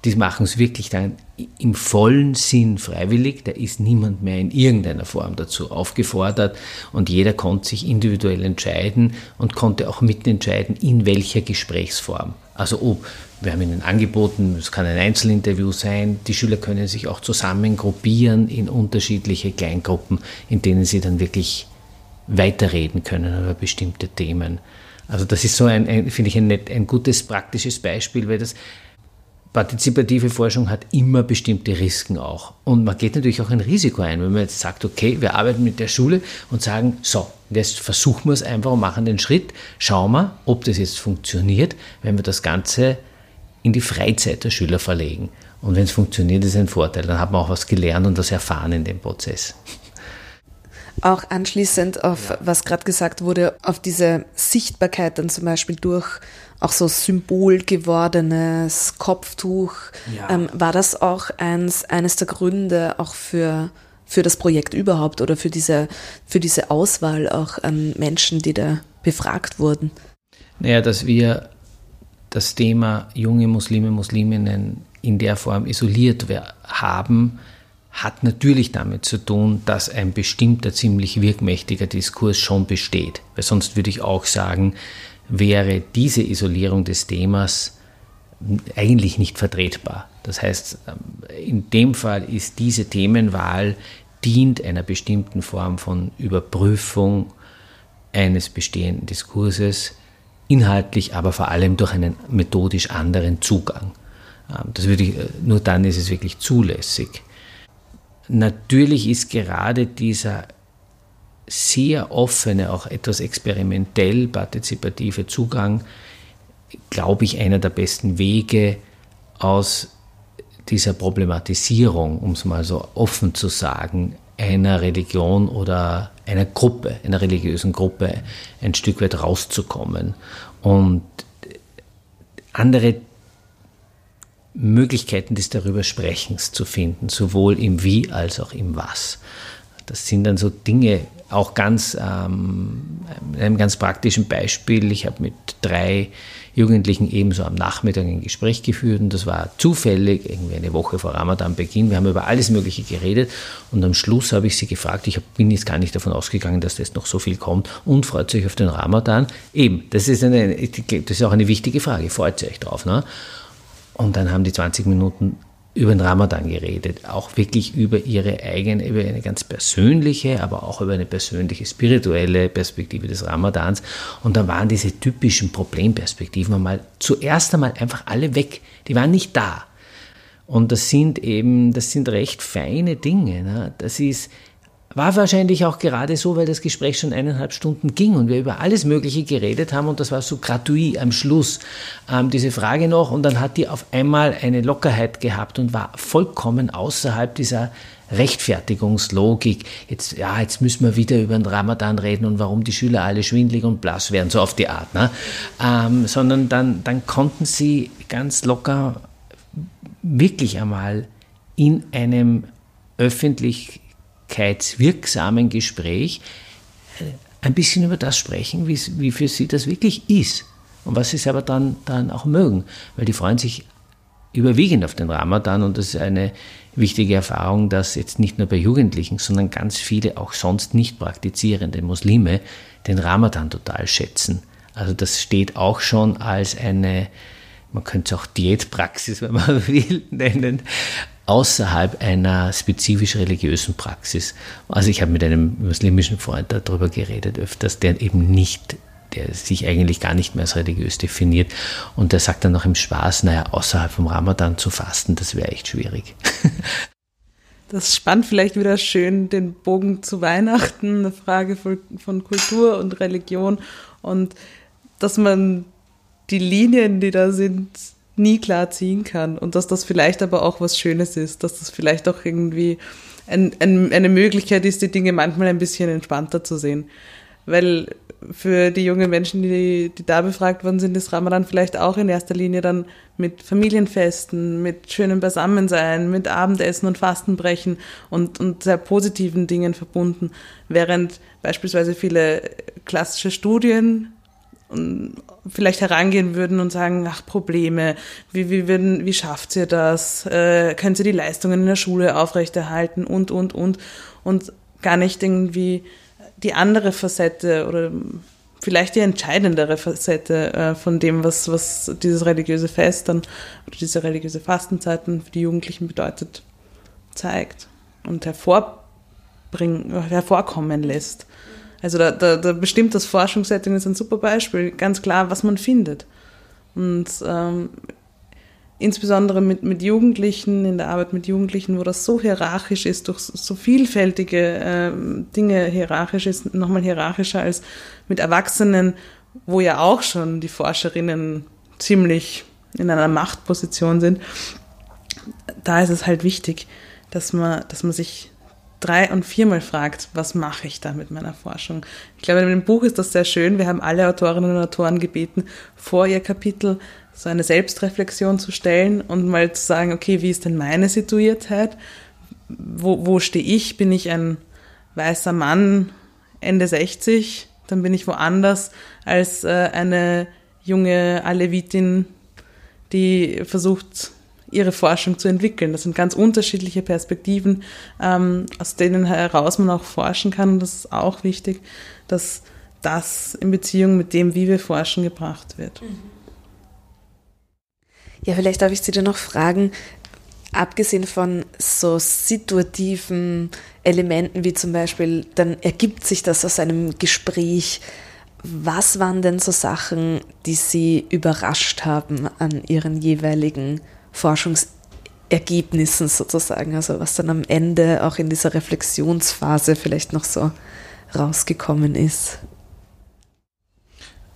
C: die machen es wirklich dann im vollen Sinn freiwillig. Da ist niemand mehr in irgendeiner Form dazu aufgefordert und jeder konnte sich individuell entscheiden und konnte auch mitentscheiden, in welcher Gesprächsform. Also ob, wir haben ihnen angeboten, es kann ein Einzelinterview sein, die Schüler können sich auch zusammen gruppieren in unterschiedliche Kleingruppen, in denen sie dann wirklich weiterreden können über bestimmte Themen. Also das ist so ein, ein finde ich, ein, ein gutes praktisches Beispiel, weil das partizipative Forschung hat immer bestimmte Risiken auch. Und man geht natürlich auch ein Risiko ein, wenn man jetzt sagt, okay, wir arbeiten mit der Schule und sagen, so, jetzt versuchen wir es einfach und machen den Schritt, schauen wir, ob das jetzt funktioniert, wenn wir das Ganze in die Freizeit der Schüler verlegen. Und wenn es funktioniert, ist ein Vorteil. Dann hat man auch was gelernt und das erfahren in dem Prozess.
A: Auch anschließend auf, was gerade gesagt wurde, auf diese Sichtbarkeit dann zum Beispiel durch auch so Symbol gewordenes Kopftuch. Ja. Ähm, war das auch eins, eines der Gründe auch für, für das Projekt überhaupt oder für diese, für diese Auswahl auch an Menschen, die da befragt wurden?
C: Naja, dass wir das Thema junge Muslime, Musliminnen in der Form isoliert haben, hat natürlich damit zu tun, dass ein bestimmter ziemlich wirkmächtiger Diskurs schon besteht. Weil sonst würde ich auch sagen, wäre diese Isolierung des Themas eigentlich nicht vertretbar. Das heißt, in dem Fall ist diese Themenwahl dient einer bestimmten Form von Überprüfung eines bestehenden Diskurses, inhaltlich aber vor allem durch einen methodisch anderen Zugang. Ähm, das würde ich, nur dann ist es wirklich zulässig. Natürlich ist gerade dieser sehr offene, auch etwas experimentell partizipative Zugang, glaube ich, einer der besten Wege aus dieser Problematisierung, um es mal so offen zu sagen, einer Religion oder einer Gruppe, einer religiösen Gruppe ein Stück weit rauszukommen und andere Möglichkeiten des Darübersprechens zu finden, sowohl im Wie als auch im Was. Das sind dann so Dinge, auch ganz, ähm, einem ganz praktischen Beispiel. Ich habe mit drei Jugendlichen ebenso am Nachmittag ein Gespräch geführt und das war zufällig, irgendwie eine Woche vor Ramadan-Beginn. Wir haben über alles Mögliche geredet und am Schluss habe ich sie gefragt, ich bin jetzt gar nicht davon ausgegangen, dass das noch so viel kommt und freut sich auf den Ramadan. Eben, das ist, eine, das ist auch eine wichtige Frage, freut sich drauf. Ne? Und dann haben die 20 Minuten über den Ramadan geredet, auch wirklich über ihre eigene, über eine ganz persönliche, aber auch über eine persönliche spirituelle Perspektive des Ramadans. Und da waren diese typischen Problemperspektiven einmal zuerst einmal einfach alle weg. Die waren nicht da. Und das sind eben, das sind recht feine Dinge. Ne? Das ist, war wahrscheinlich auch gerade so, weil das Gespräch schon eineinhalb Stunden ging und wir über alles Mögliche geredet haben und das war so gratuit am Schluss ähm, diese Frage noch und dann hat die auf einmal eine Lockerheit gehabt und war vollkommen außerhalb dieser Rechtfertigungslogik. Jetzt, ja, jetzt müssen wir wieder über den Ramadan reden und warum die Schüler alle schwindlig und blass werden, so auf die Art. Ne? Ähm, sondern dann, dann konnten sie ganz locker wirklich einmal in einem öffentlich wirksamem Gespräch äh, ein bisschen über das sprechen, wie für sie das wirklich ist und was sie selber dann, dann auch mögen. Weil die freuen sich überwiegend auf den Ramadan und das ist eine wichtige Erfahrung, dass jetzt nicht nur bei Jugendlichen, sondern ganz viele auch sonst nicht praktizierende Muslime den Ramadan total schätzen. Also das steht auch schon als eine, man könnte es auch Diätpraxis, wenn man will, nennen, außerhalb einer spezifisch religiösen Praxis. Also ich habe mit einem muslimischen Freund darüber geredet öfters, der eben nicht der sich eigentlich gar nicht mehr als religiös definiert. Und der sagt dann noch im Spaß, naja, außerhalb vom Ramadan zu fasten, das wäre echt schwierig.
B: Das spannt vielleicht wieder schön den Bogen zu Weihnachten, eine Frage von, von Kultur und Religion und dass man die Linien, die da sind, nie klar ziehen kann und dass das vielleicht aber auch was Schönes ist, dass das vielleicht auch irgendwie ein, ein, eine Möglichkeit ist, die Dinge manchmal ein bisschen entspannter zu sehen. Weil für die jungen Menschen, die, die da befragt worden sind, ist Ramadan vielleicht auch in erster Linie dann mit Familienfesten, mit schönem Beisammensein, mit Abendessen und Fastenbrechen und, und sehr positiven Dingen verbunden, während beispielsweise viele klassische Studien vielleicht herangehen würden und sagen, ach, Probleme, wie, wie, würden, wie schafft ihr das? Äh, können sie die Leistungen in der Schule aufrechterhalten und, und, und. Und gar nicht irgendwie die andere Facette oder vielleicht die entscheidendere Facette äh, von dem, was, was dieses religiöse Fest dann oder diese religiöse Fastenzeiten für die Jugendlichen bedeutet, zeigt und hervorbringen, hervorkommen lässt. Also da, da, da bestimmt das Forschungssetting ist ein super Beispiel, ganz klar, was man findet. Und ähm, insbesondere mit, mit Jugendlichen, in der Arbeit mit Jugendlichen, wo das so hierarchisch ist, durch so vielfältige ähm, Dinge hierarchisch ist, nochmal hierarchischer als mit Erwachsenen, wo ja auch schon die Forscherinnen ziemlich in einer Machtposition sind. Da ist es halt wichtig, dass man, dass man sich drei- und viermal fragt, was mache ich da mit meiner Forschung. Ich glaube, in dem Buch ist das sehr schön. Wir haben alle Autorinnen und Autoren gebeten, vor ihr Kapitel so eine Selbstreflexion zu stellen und mal zu sagen, okay, wie ist denn meine Situiertheit? Wo, wo stehe ich? Bin ich ein weißer Mann, Ende 60? Dann bin ich woanders als äh, eine junge Alevitin, die versucht, ihre Forschung zu entwickeln. Das sind ganz unterschiedliche Perspektiven, ähm, aus denen heraus man auch forschen kann. Und das ist auch wichtig, dass das in Beziehung mit dem, wie wir forschen, gebracht wird.
A: Ja, vielleicht darf ich Sie dann noch fragen, abgesehen von so situativen Elementen wie zum Beispiel, dann ergibt sich das aus einem Gespräch. Was waren denn so Sachen, die Sie überrascht haben an Ihren jeweiligen Forschungsergebnissen sozusagen? Also was dann am Ende auch in dieser Reflexionsphase vielleicht noch so rausgekommen ist?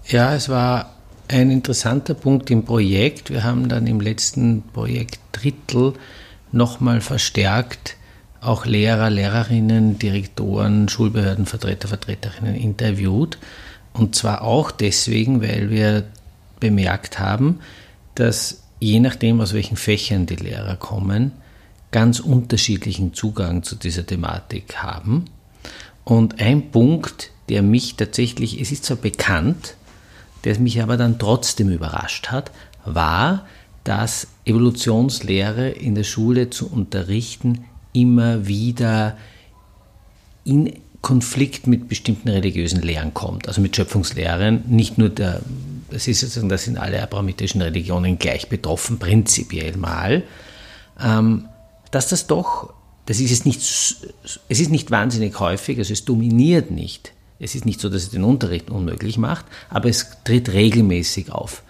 C: Ja, es war ein interessanter Punkt im Projekt. Wir haben dann im letzten Projekt Drittel nochmal verstärkt auch Lehrer, Lehrerinnen, Direktoren, Schulbehördenvertreter, Vertreterinnen interviewt. Und zwar auch deswegen, weil wir bemerkt haben, dass je nachdem, aus welchen Fächern die Lehrer kommen, ganz unterschiedlichen Zugang zu dieser Thematik haben. Und ein Punkt, der mich tatsächlich, es ist zwar bekannt, der mich aber dann trotzdem überrascht hat, war, dass Evolutionslehre in der Schule zu unterrichten immer wieder in Konflikt mit bestimmten religiösen Lehren kommt, also mit Schöpfungslehren. Nicht nur der, das ist sozusagen, das sind alle abrahamitischen Religionen gleich betroffen, prinzipiell mal, ähm, dass das doch, das ist es nicht, es ist nicht wahnsinnig häufig, also es dominiert nicht es ist nicht so, dass es den Unterricht unmöglich macht, aber es tritt regelmäßig auf.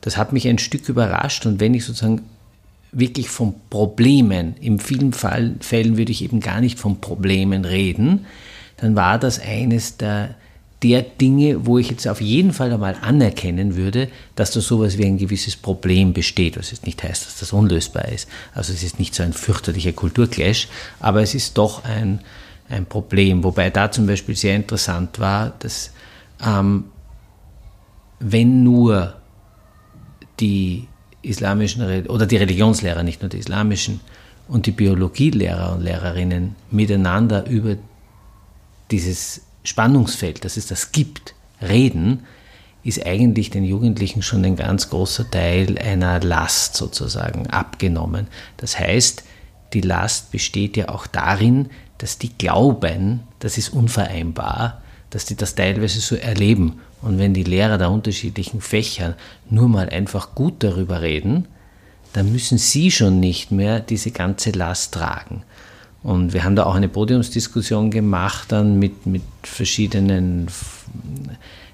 C: Das hat mich ein Stück überrascht und wenn ich sozusagen wirklich von Problemen, in vielen Fall, Fällen würde ich eben gar nicht von Problemen reden, dann war das eines der, der Dinge, wo ich jetzt auf jeden Fall einmal anerkennen würde, dass da sowas wie ein gewisses Problem besteht, was jetzt nicht heißt, dass das unlösbar ist. Also es ist nicht so ein fürchterlicher Kulturclash, aber es ist doch ein, ein Problem. Wobei da zum Beispiel sehr interessant war, dass ähm, wenn nur die islamischen oder die Religionslehrer, nicht nur die islamischen, und die Biologielehrer und Lehrerinnen miteinander über dieses Spannungsfeld, dass es das gibt, reden, ist eigentlich den Jugendlichen schon ein ganz großer Teil einer Last sozusagen abgenommen. Das heißt, die Last besteht ja auch darin, dass die glauben, das ist unvereinbar, dass die das teilweise so erleben. Und wenn die Lehrer der unterschiedlichen Fächer nur mal einfach gut darüber reden, dann müssen sie schon nicht mehr diese ganze Last tragen. Und wir haben da auch eine Podiumsdiskussion gemacht dann mit, mit verschiedenen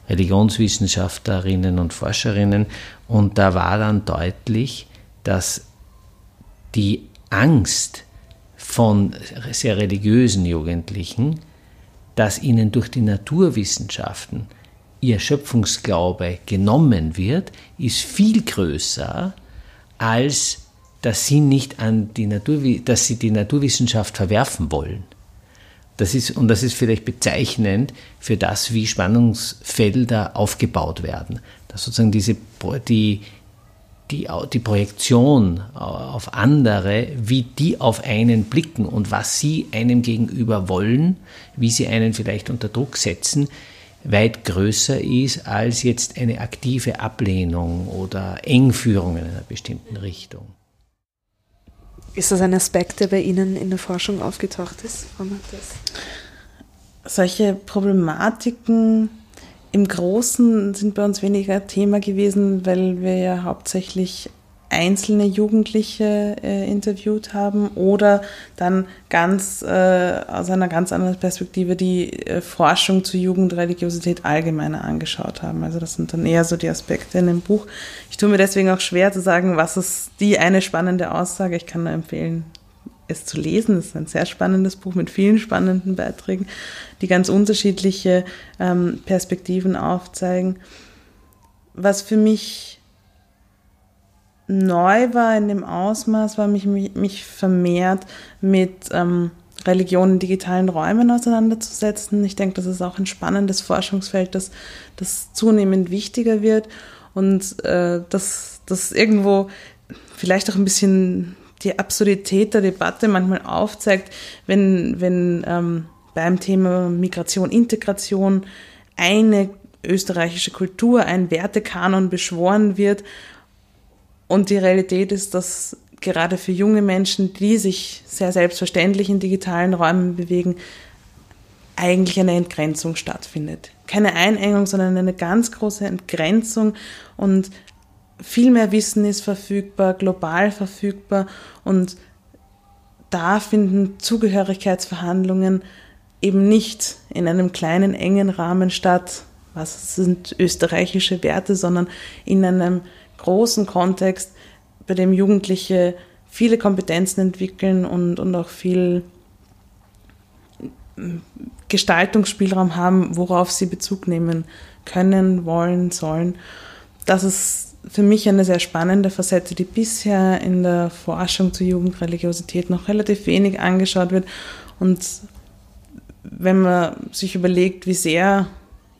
C: Religionswissenschaftlerinnen und Forscherinnen. Und da war dann deutlich, dass die Angst, von sehr religiösen Jugendlichen, dass ihnen durch die Naturwissenschaften ihr Schöpfungsglaube genommen wird, ist viel größer, als dass sie nicht an die Natur, dass sie die Naturwissenschaft verwerfen wollen. Das ist, und das ist vielleicht bezeichnend für das, wie Spannungsfelder aufgebaut werden. Dass sozusagen diese, die, die, die Projektion auf andere, wie die auf einen blicken und was sie einem gegenüber wollen, wie sie einen vielleicht unter Druck setzen, weit größer ist als jetzt eine aktive Ablehnung oder Engführung in einer bestimmten Richtung.
A: Ist das ein Aspekt, der bei Ihnen in der Forschung aufgetaucht ist?
B: Solche Problematiken im Großen sind bei uns weniger Thema gewesen, weil wir ja hauptsächlich einzelne Jugendliche äh, interviewt haben oder dann ganz äh, aus einer ganz anderen Perspektive die äh, Forschung zu Jugendreligiosität allgemeiner angeschaut haben. Also das sind dann eher so die Aspekte in dem Buch. Ich tue mir deswegen auch schwer zu sagen, was ist die eine spannende Aussage. Ich kann nur empfehlen, es zu lesen. Es ist ein sehr spannendes Buch mit vielen spannenden Beiträgen, die ganz unterschiedliche ähm, Perspektiven aufzeigen. Was für mich neu war in dem Ausmaß, war mich, mich, mich vermehrt mit ähm, Religion in digitalen Räumen auseinanderzusetzen. Ich denke, das ist auch ein spannendes Forschungsfeld, das, das zunehmend wichtiger wird und äh, das, das irgendwo vielleicht auch ein bisschen die Absurdität der Debatte manchmal aufzeigt, wenn, wenn ähm, beim Thema Migration, Integration eine österreichische Kultur, ein Wertekanon beschworen wird und die Realität ist, dass gerade für junge Menschen, die sich sehr selbstverständlich in digitalen Räumen bewegen, eigentlich eine Entgrenzung stattfindet. Keine Einengung, sondern eine ganz große Entgrenzung und viel mehr Wissen ist verfügbar, global verfügbar und da finden Zugehörigkeitsverhandlungen eben nicht in einem kleinen, engen Rahmen statt, was sind österreichische Werte, sondern in einem großen Kontext, bei dem Jugendliche viele Kompetenzen entwickeln und, und auch viel Gestaltungsspielraum haben, worauf sie Bezug nehmen können, wollen, sollen. Das ist für mich eine sehr spannende Facette, die bisher in der Forschung zur Jugendreligiosität noch relativ wenig angeschaut wird. Und wenn man sich überlegt, wie sehr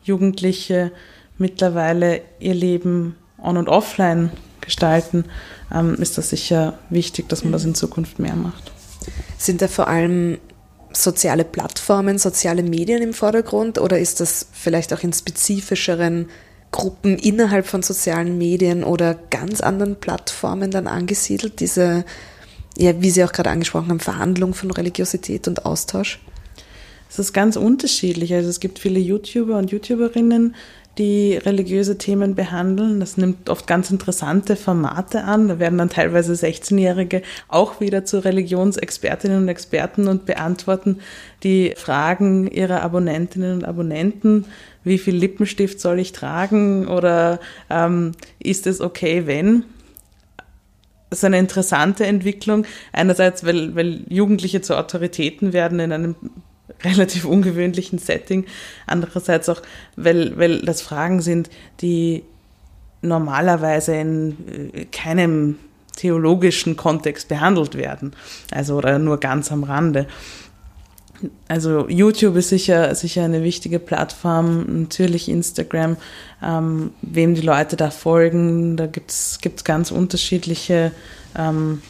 B: Jugendliche mittlerweile ihr Leben on- und offline gestalten, ähm, ist das sicher wichtig, dass man das in Zukunft mehr macht.
A: Sind da vor allem soziale Plattformen, soziale Medien im Vordergrund oder ist das vielleicht auch in spezifischeren Gruppen innerhalb von sozialen Medien oder ganz anderen Plattformen dann angesiedelt, diese, ja, wie Sie auch gerade angesprochen haben, Verhandlung von Religiosität und Austausch?
B: Es ist ganz unterschiedlich. Also es gibt viele YouTuber und YouTuberinnen, die religiöse Themen behandeln. Das nimmt oft ganz interessante Formate an. Da werden dann teilweise 16-Jährige auch wieder zu Religionsexpertinnen und Experten und beantworten die Fragen ihrer Abonnentinnen und Abonnenten. Wie viel Lippenstift soll ich tragen oder ähm, ist es okay, wenn? Das ist eine interessante Entwicklung. Einerseits, weil, weil Jugendliche zu Autoritäten werden in einem relativ ungewöhnlichen Setting. Andererseits auch, weil, weil das Fragen sind, die normalerweise in äh, keinem theologischen Kontext behandelt werden. Also oder nur ganz am Rande. Also YouTube ist sicher, sicher eine wichtige Plattform, natürlich Instagram, ähm, wem die Leute da folgen, da gibt es ganz unterschiedliche ähm,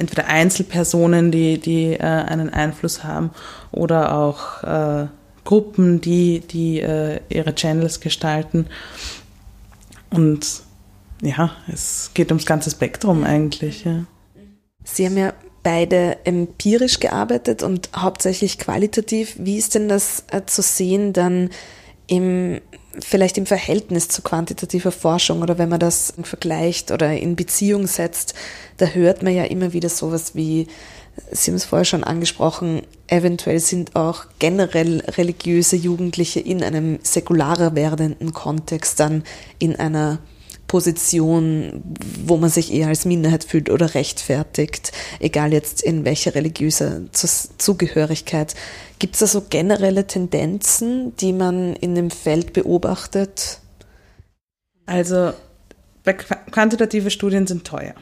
B: entweder Einzelpersonen, die, die äh, einen Einfluss haben oder auch äh, Gruppen, die, die äh, ihre Channels gestalten. Und ja, es geht ums ganze Spektrum eigentlich. Ja.
A: Sie haben ja beide empirisch gearbeitet und hauptsächlich qualitativ. Wie ist denn das äh, zu sehen dann im vielleicht im Verhältnis zu quantitativer Forschung oder wenn man das vergleicht oder in Beziehung setzt, da hört man ja immer wieder sowas wie, Sie haben es vorher schon angesprochen, eventuell sind auch generell religiöse Jugendliche in einem säkularer werdenden Kontext dann in einer Position, wo man sich eher als Minderheit fühlt oder rechtfertigt, egal jetzt in welcher religiöser Zugehörigkeit. Gibt es da so generelle Tendenzen, die man in dem Feld beobachtet?
B: Also quantitative Studien sind teuer.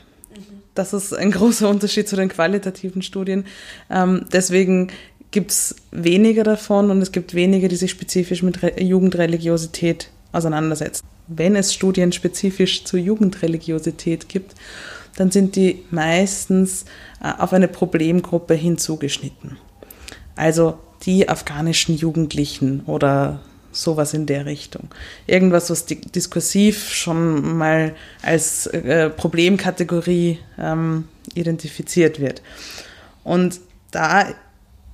B: Das ist ein großer Unterschied zu den qualitativen Studien. Ähm, deswegen gibt es weniger davon und es gibt wenige, die sich spezifisch mit Jugendreligiosität auseinandersetzen wenn es Studien spezifisch zur Jugendreligiosität gibt, dann sind die meistens äh, auf eine Problemgruppe hinzugeschnitten. Also die afghanischen Jugendlichen oder sowas in der Richtung. Irgendwas, was diskursiv schon mal als äh, Problemkategorie ähm, identifiziert wird. Und da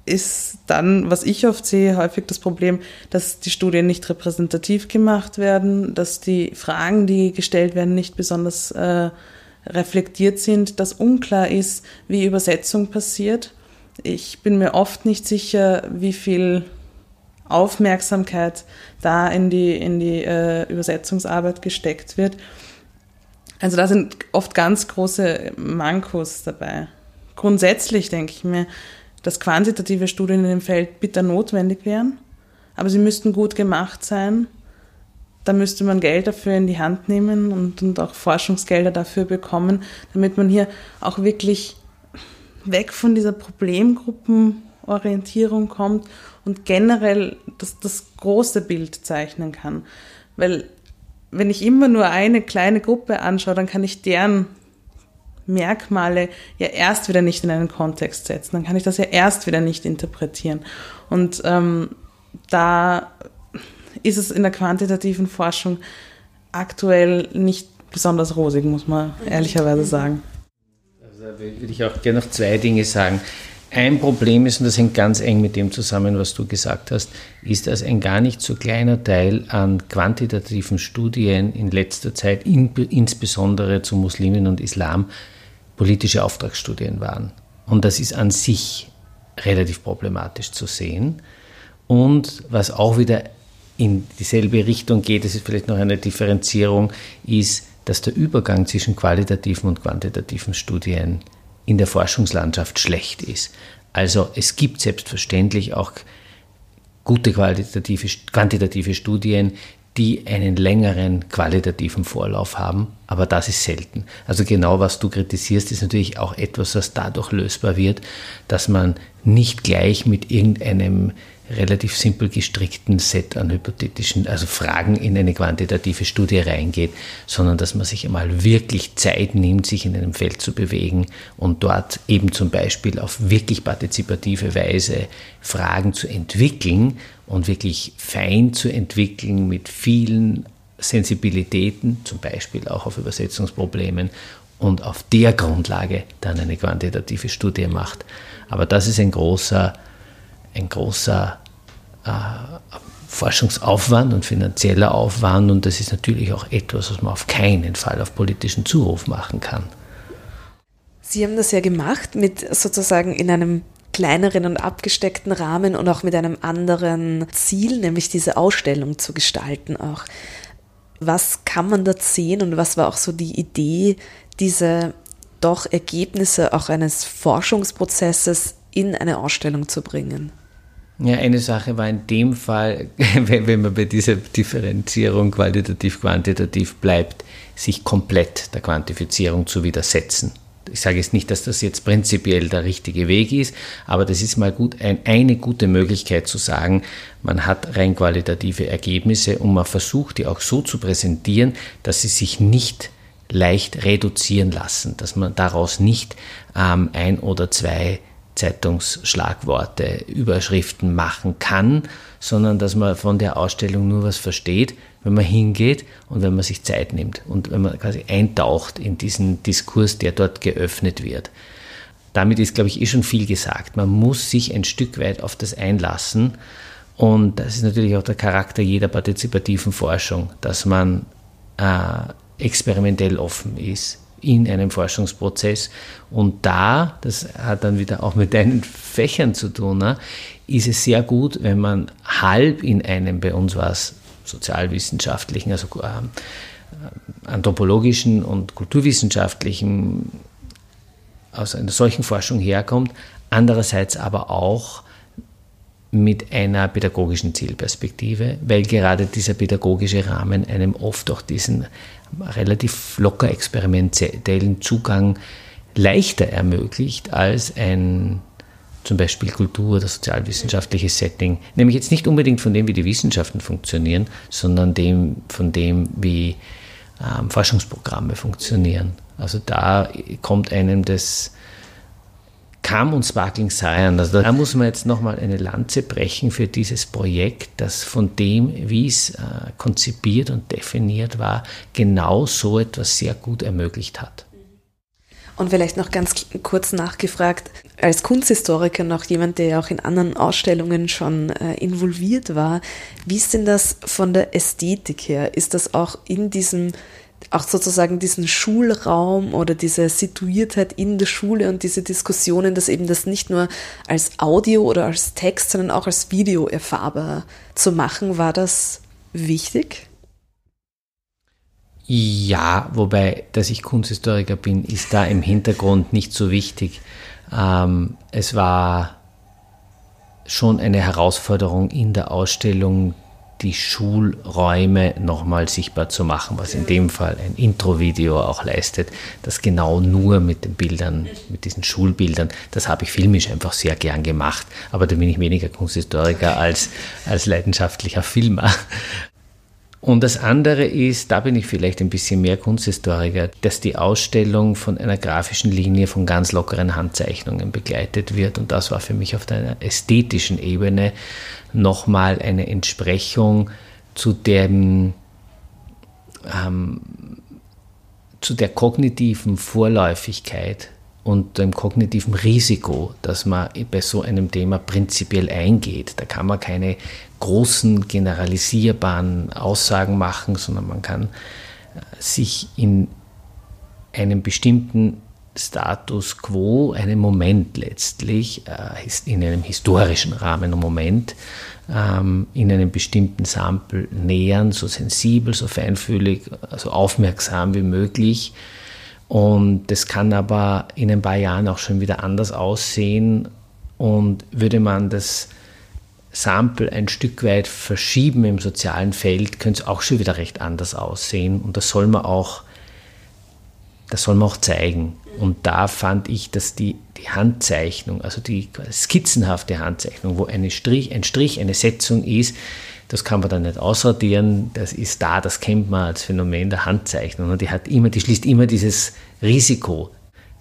B: ist dann, was ich oft sehe, häufig das Problem, dass die Studien nicht repräsentativ gemacht werden, dass die Fragen, die gestellt werden, nicht besonders äh, reflektiert sind, dass unklar ist, wie Übersetzung passiert. Ich bin mir oft nicht sicher, wie viel Aufmerksamkeit da in die, in die äh, Übersetzungsarbeit gesteckt wird. Also da sind oft ganz große Mankos dabei. Grundsätzlich denke ich mir, dass quantitative Studien in dem Feld bitter notwendig wären, aber sie müssten gut gemacht sein. Da müsste man Geld dafür in die Hand nehmen und, und auch Forschungsgelder dafür bekommen, damit man hier auch wirklich weg von dieser Problemgruppenorientierung kommt und generell das, das große Bild zeichnen kann. Weil wenn ich immer nur eine kleine Gruppe anschaue, dann kann ich deren Merkmale ja erst wieder nicht in einen Kontext setzen. Dann kann ich das ja erst wieder nicht interpretieren. Und ähm, da ist es in der quantitativen Forschung aktuell nicht besonders rosig, muss man ehrlicherweise sagen.
C: da würde ich auch gerne noch zwei Dinge sagen. Ein Problem ist, und das hängt ganz eng mit dem zusammen, was du gesagt hast, ist, dass ein gar nicht so kleiner Teil an quantitativen Studien in letzter Zeit, in, insbesondere zu Muslimen und Islam, politische Auftragsstudien waren. Und das ist an sich relativ problematisch zu sehen. Und was auch wieder in dieselbe Richtung geht, das ist vielleicht noch eine Differenzierung, ist, dass der Übergang zwischen qualitativen und quantitativen Studien in der Forschungslandschaft schlecht ist. Also es gibt selbstverständlich auch gute qualitative, quantitative Studien, die einen längeren qualitativen Vorlauf haben, aber das ist selten. Also genau was du kritisierst, ist natürlich auch etwas, was dadurch lösbar wird, dass man nicht gleich mit irgendeinem relativ simpel gestrickten Set an hypothetischen, also Fragen in eine quantitative Studie reingeht, sondern dass man sich einmal wirklich Zeit nimmt, sich in einem Feld zu bewegen und dort eben zum Beispiel auf wirklich partizipative Weise Fragen zu entwickeln und wirklich fein zu entwickeln mit vielen Sensibilitäten, zum Beispiel auch auf Übersetzungsproblemen und auf der Grundlage dann eine quantitative Studie macht. Aber das ist ein großer ein großer äh, Forschungsaufwand und finanzieller Aufwand und das ist natürlich auch etwas, was man auf keinen Fall auf politischen Zuruf machen kann.
A: Sie haben das ja gemacht mit sozusagen in einem kleineren und abgesteckten Rahmen und auch mit einem anderen Ziel, nämlich diese Ausstellung zu gestalten auch. Was kann man da sehen und was war auch so die Idee, diese doch Ergebnisse auch eines Forschungsprozesses in eine Ausstellung zu bringen?
C: Ja, eine Sache war in dem Fall, wenn man bei dieser Differenzierung qualitativ-quantitativ bleibt, sich komplett der Quantifizierung zu widersetzen. Ich sage jetzt nicht, dass das jetzt prinzipiell der richtige Weg ist, aber das ist mal gut, ein, eine gute Möglichkeit zu sagen, man hat rein qualitative Ergebnisse und man versucht die auch so zu präsentieren, dass sie sich nicht leicht reduzieren lassen, dass man daraus nicht ähm, ein oder zwei Zeitungsschlagworte, Überschriften machen kann, sondern dass man von der Ausstellung nur was versteht, wenn man hingeht und wenn man sich Zeit nimmt und wenn man quasi eintaucht in diesen Diskurs, der dort geöffnet wird. Damit ist, glaube ich, eh schon viel gesagt. Man muss sich ein Stück weit auf das einlassen. Und das ist natürlich auch der Charakter jeder partizipativen Forschung, dass man äh, experimentell offen ist, in einem Forschungsprozess. Und da, das hat dann wieder auch mit deinen Fächern zu tun, ne, ist es sehr gut, wenn man halb in einem, bei uns war es sozialwissenschaftlichen, also äh, anthropologischen und kulturwissenschaftlichen, aus einer solchen Forschung herkommt, andererseits aber auch mit einer pädagogischen Zielperspektive, weil gerade dieser pädagogische Rahmen einem oft auch diesen relativ locker experimentellen Zugang leichter ermöglicht als ein zum Beispiel Kultur- oder sozialwissenschaftliches Setting. Nämlich jetzt nicht unbedingt von dem, wie die Wissenschaften funktionieren, sondern dem, von dem, wie ähm, Forschungsprogramme funktionieren. Also da kommt einem das Kam und Sparkling Science. Also da muss man jetzt nochmal eine Lanze brechen für dieses Projekt, das von dem, wie es äh, konzipiert und definiert war, genau so etwas sehr gut ermöglicht hat.
A: Und vielleicht noch ganz kurz nachgefragt, als Kunsthistoriker noch jemand, der ja auch in anderen Ausstellungen schon äh, involviert war, wie ist denn das von der Ästhetik her? Ist das auch in diesem auch sozusagen diesen Schulraum oder diese Situiertheit in der Schule und diese Diskussionen, dass eben das nicht nur als Audio oder als Text, sondern auch als Video erfahrbar zu machen, war das wichtig?
C: Ja, wobei, dass ich Kunsthistoriker bin, ist da im Hintergrund nicht so wichtig. Ähm, es war schon eine Herausforderung in der Ausstellung, die Schulräume nochmal sichtbar zu machen, was in dem Fall ein Intro-Video auch leistet, das genau nur mit den Bildern, mit diesen Schulbildern, das habe ich filmisch einfach sehr gern gemacht, aber da bin ich weniger Kunsthistoriker als, als leidenschaftlicher Filmer. Und das andere ist, da bin ich vielleicht ein bisschen mehr Kunsthistoriker, dass die Ausstellung von einer grafischen Linie von ganz lockeren Handzeichnungen begleitet wird. Und das war für mich auf einer ästhetischen Ebene nochmal eine Entsprechung zu dem, ähm, zu der kognitiven Vorläufigkeit und dem kognitiven Risiko, dass man bei so einem Thema prinzipiell eingeht. Da kann man keine großen generalisierbaren Aussagen machen, sondern man kann äh, sich in einem bestimmten Status quo, einem Moment letztlich, äh, in einem historischen Rahmen, einen Moment, ähm, in einem bestimmten Sample nähern, so sensibel, so feinfühlig, so aufmerksam wie möglich. Und das kann aber in ein paar Jahren auch schon wieder anders aussehen. Und würde man das Sample ein Stück weit verschieben im sozialen Feld, könnte es auch schon wieder recht anders aussehen. Und das soll man auch, das soll man auch zeigen. Und da fand ich, dass die, die Handzeichnung, also die skizzenhafte Handzeichnung, wo eine Strich, ein Strich, eine Setzung ist, das kann man dann nicht ausradieren, das ist da, das kennt man als Phänomen der Handzeichnung. Und die, hat immer, die schließt immer dieses Risiko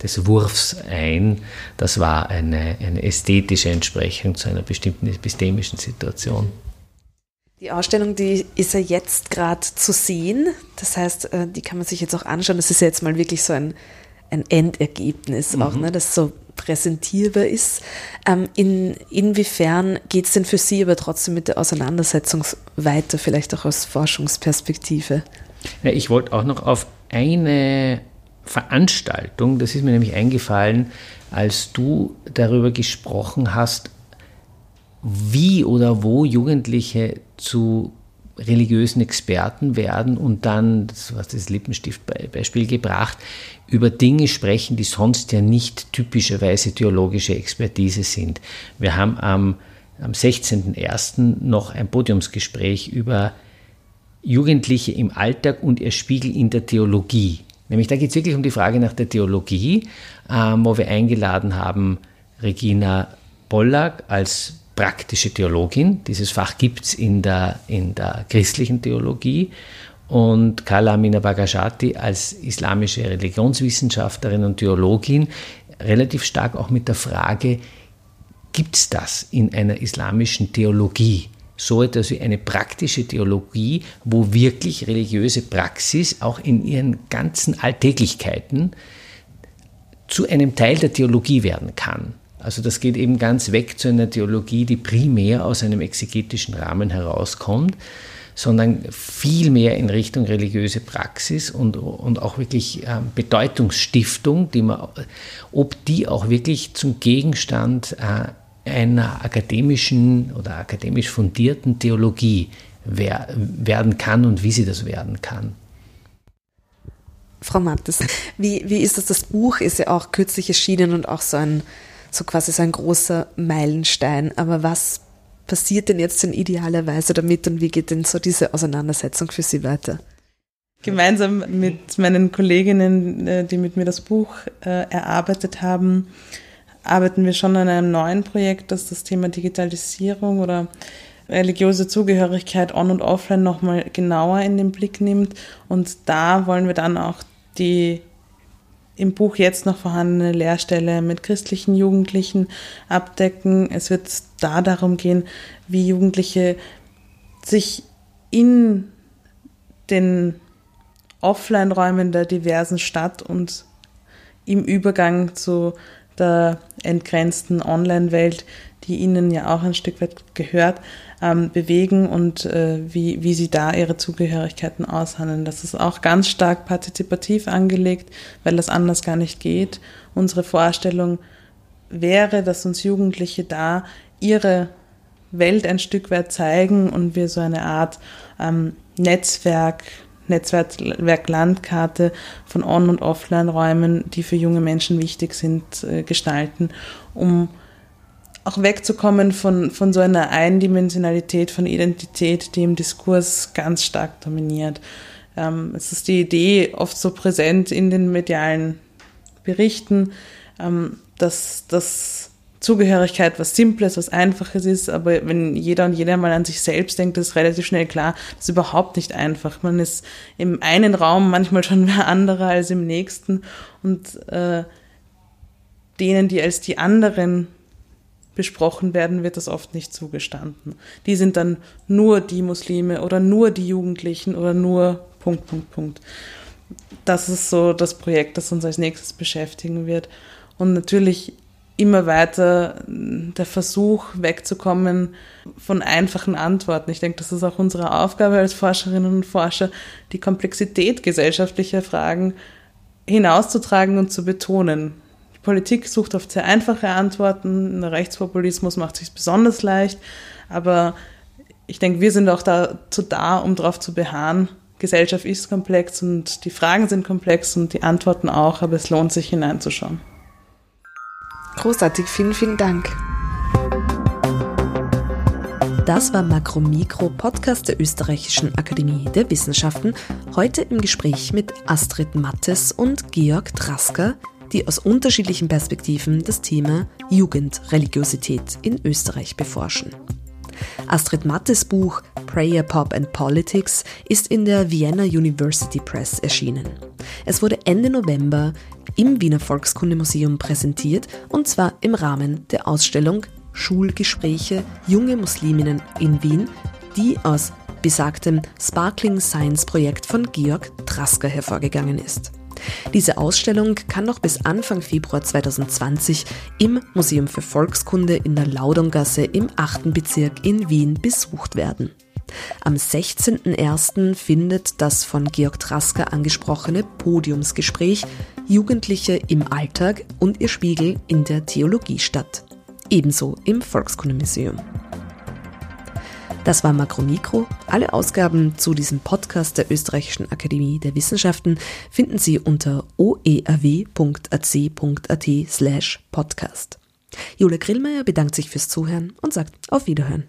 C: des Wurfs ein. Das war eine, eine ästhetische Entsprechung zu einer bestimmten epistemischen Situation.
A: Die Ausstellung, die ist ja jetzt gerade zu sehen. Das heißt, äh, die kann man sich jetzt auch anschauen. Das ist ja jetzt mal wirklich so ein, ein Endergebnis mhm. auch, ne, das so präsentierbar ist. Ähm, in, inwiefern geht es denn für Sie aber trotzdem mit der Auseinandersetzung weiter, vielleicht auch aus Forschungsperspektive?
C: Ja, ich wollte auch noch auf eine Veranstaltung, das ist mir nämlich eingefallen, als du darüber gesprochen hast, wie oder wo Jugendliche zu religiösen Experten werden und dann, das war das Lippenstiftbeispiel gebracht, über Dinge sprechen, die sonst ja nicht typischerweise theologische Expertise sind. Wir haben am, am 16.01. noch ein Podiumsgespräch über Jugendliche im Alltag und ihr Spiegel in der Theologie. Nämlich da geht es wirklich um die Frage nach der Theologie, ähm, wo wir eingeladen haben Regina Pollack als praktische Theologin. Dieses Fach gibt es in der, in der christlichen Theologie. Und Kala Amina Bagashati als islamische Religionswissenschaftlerin und Theologin relativ stark auch mit der Frage, gibt es das in einer islamischen Theologie? So etwas wie eine praktische Theologie, wo wirklich religiöse Praxis auch in ihren ganzen Alltäglichkeiten zu einem Teil der Theologie werden kann. Also das geht eben ganz weg zu einer Theologie, die primär aus einem exegetischen Rahmen herauskommt, sondern viel mehr in Richtung religiöse Praxis und, und auch wirklich äh, Bedeutungsstiftung, die man, ob die auch wirklich zum Gegenstand äh, einer akademischen oder akademisch fundierten Theologie wer, werden kann und wie sie das werden kann.
A: Frau Mattes, wie, wie ist das? Das Buch ist ja auch kürzlich erschienen und auch so ein so quasi so ein großer Meilenstein. Aber was passiert denn jetzt in idealer Weise damit und wie geht denn so diese Auseinandersetzung für Sie weiter?
B: Gemeinsam mit meinen Kolleginnen, äh, die mit mir das Buch äh, erarbeitet haben, arbeiten wir schon an einem neuen Projekt, das das Thema Digitalisierung oder religiöse Zugehörigkeit on und offline nochmal genauer in den Blick nimmt. Und da wollen wir dann auch die im Buch jetzt noch vorhandene Lehrstelle mit christlichen Jugendlichen abdecken. Es wird da darum gehen, wie Jugendliche sich in den Offline-Räumen der diversen Stadt und im Übergang zu der entgrenzten Online-Welt, die ihnen ja auch ein Stück weit gehört, ähm, bewegen und äh, wie, wie sie da ihre Zugehörigkeiten aushandeln. Das ist auch ganz stark partizipativ angelegt, weil das anders gar nicht geht. Unsere Vorstellung wäre, dass uns Jugendliche da ihre Welt ein Stück weit zeigen und wir so eine Art ähm, Netzwerk, Netzwerk Landkarte von On- und Offline-Räumen, die für junge Menschen wichtig sind, äh, gestalten, um auch wegzukommen von, von so einer Eindimensionalität von Identität, die im Diskurs ganz stark dominiert. Ähm, es ist die Idee oft so präsent in den medialen Berichten, ähm, dass, dass Zugehörigkeit was Simples, was Einfaches ist, aber wenn jeder und jeder mal an sich selbst denkt, ist relativ schnell klar, das ist überhaupt nicht einfach. Man ist im einen Raum manchmal schon mehr anderer als im nächsten und äh, denen, die als die anderen besprochen werden, wird das oft nicht zugestanden. Die sind dann nur die Muslime oder nur die Jugendlichen oder nur Punkt, Punkt, Punkt. Das ist so das Projekt, das uns als nächstes beschäftigen wird. Und natürlich immer weiter der Versuch wegzukommen von einfachen Antworten. Ich denke, das ist auch unsere Aufgabe als Forscherinnen und Forscher, die Komplexität gesellschaftlicher Fragen hinauszutragen und zu betonen. Politik sucht oft sehr einfache Antworten, der Rechtspopulismus macht sich besonders leicht, aber ich denke, wir sind auch dazu da, um darauf zu beharren, Gesellschaft ist komplex und die Fragen sind komplex und die Antworten auch, aber es lohnt sich hineinzuschauen.
A: Großartig, vielen, vielen Dank. Das war Makromikro, Podcast der Österreichischen Akademie der Wissenschaften. Heute im Gespräch mit Astrid Mattes und Georg Trasker, die aus unterschiedlichen Perspektiven das Thema Jugendreligiosität in Österreich beforschen. Astrid Mattes Buch Prayer Pop and Politics ist in der Vienna University Press erschienen. Es wurde Ende November im Wiener Volkskundemuseum präsentiert und zwar im Rahmen der Ausstellung Schulgespräche junge Musliminnen in Wien, die aus besagtem Sparkling Science Projekt von Georg Trasker hervorgegangen ist. Diese Ausstellung kann noch bis Anfang Februar 2020 im Museum für Volkskunde in der Laudongasse im 8. Bezirk in Wien besucht werden. Am 16.01. findet das von Georg Trasker angesprochene Podiumsgespräch Jugendliche im Alltag und ihr Spiegel in der Theologie statt. Ebenso im Volkskundemuseum. Das war Makromikro. Alle Ausgaben zu diesem Podcast der Österreichischen Akademie der Wissenschaften finden Sie unter oeaw.ac.at slash podcast. Jule Grillmeier bedankt sich fürs Zuhören und sagt auf Wiederhören.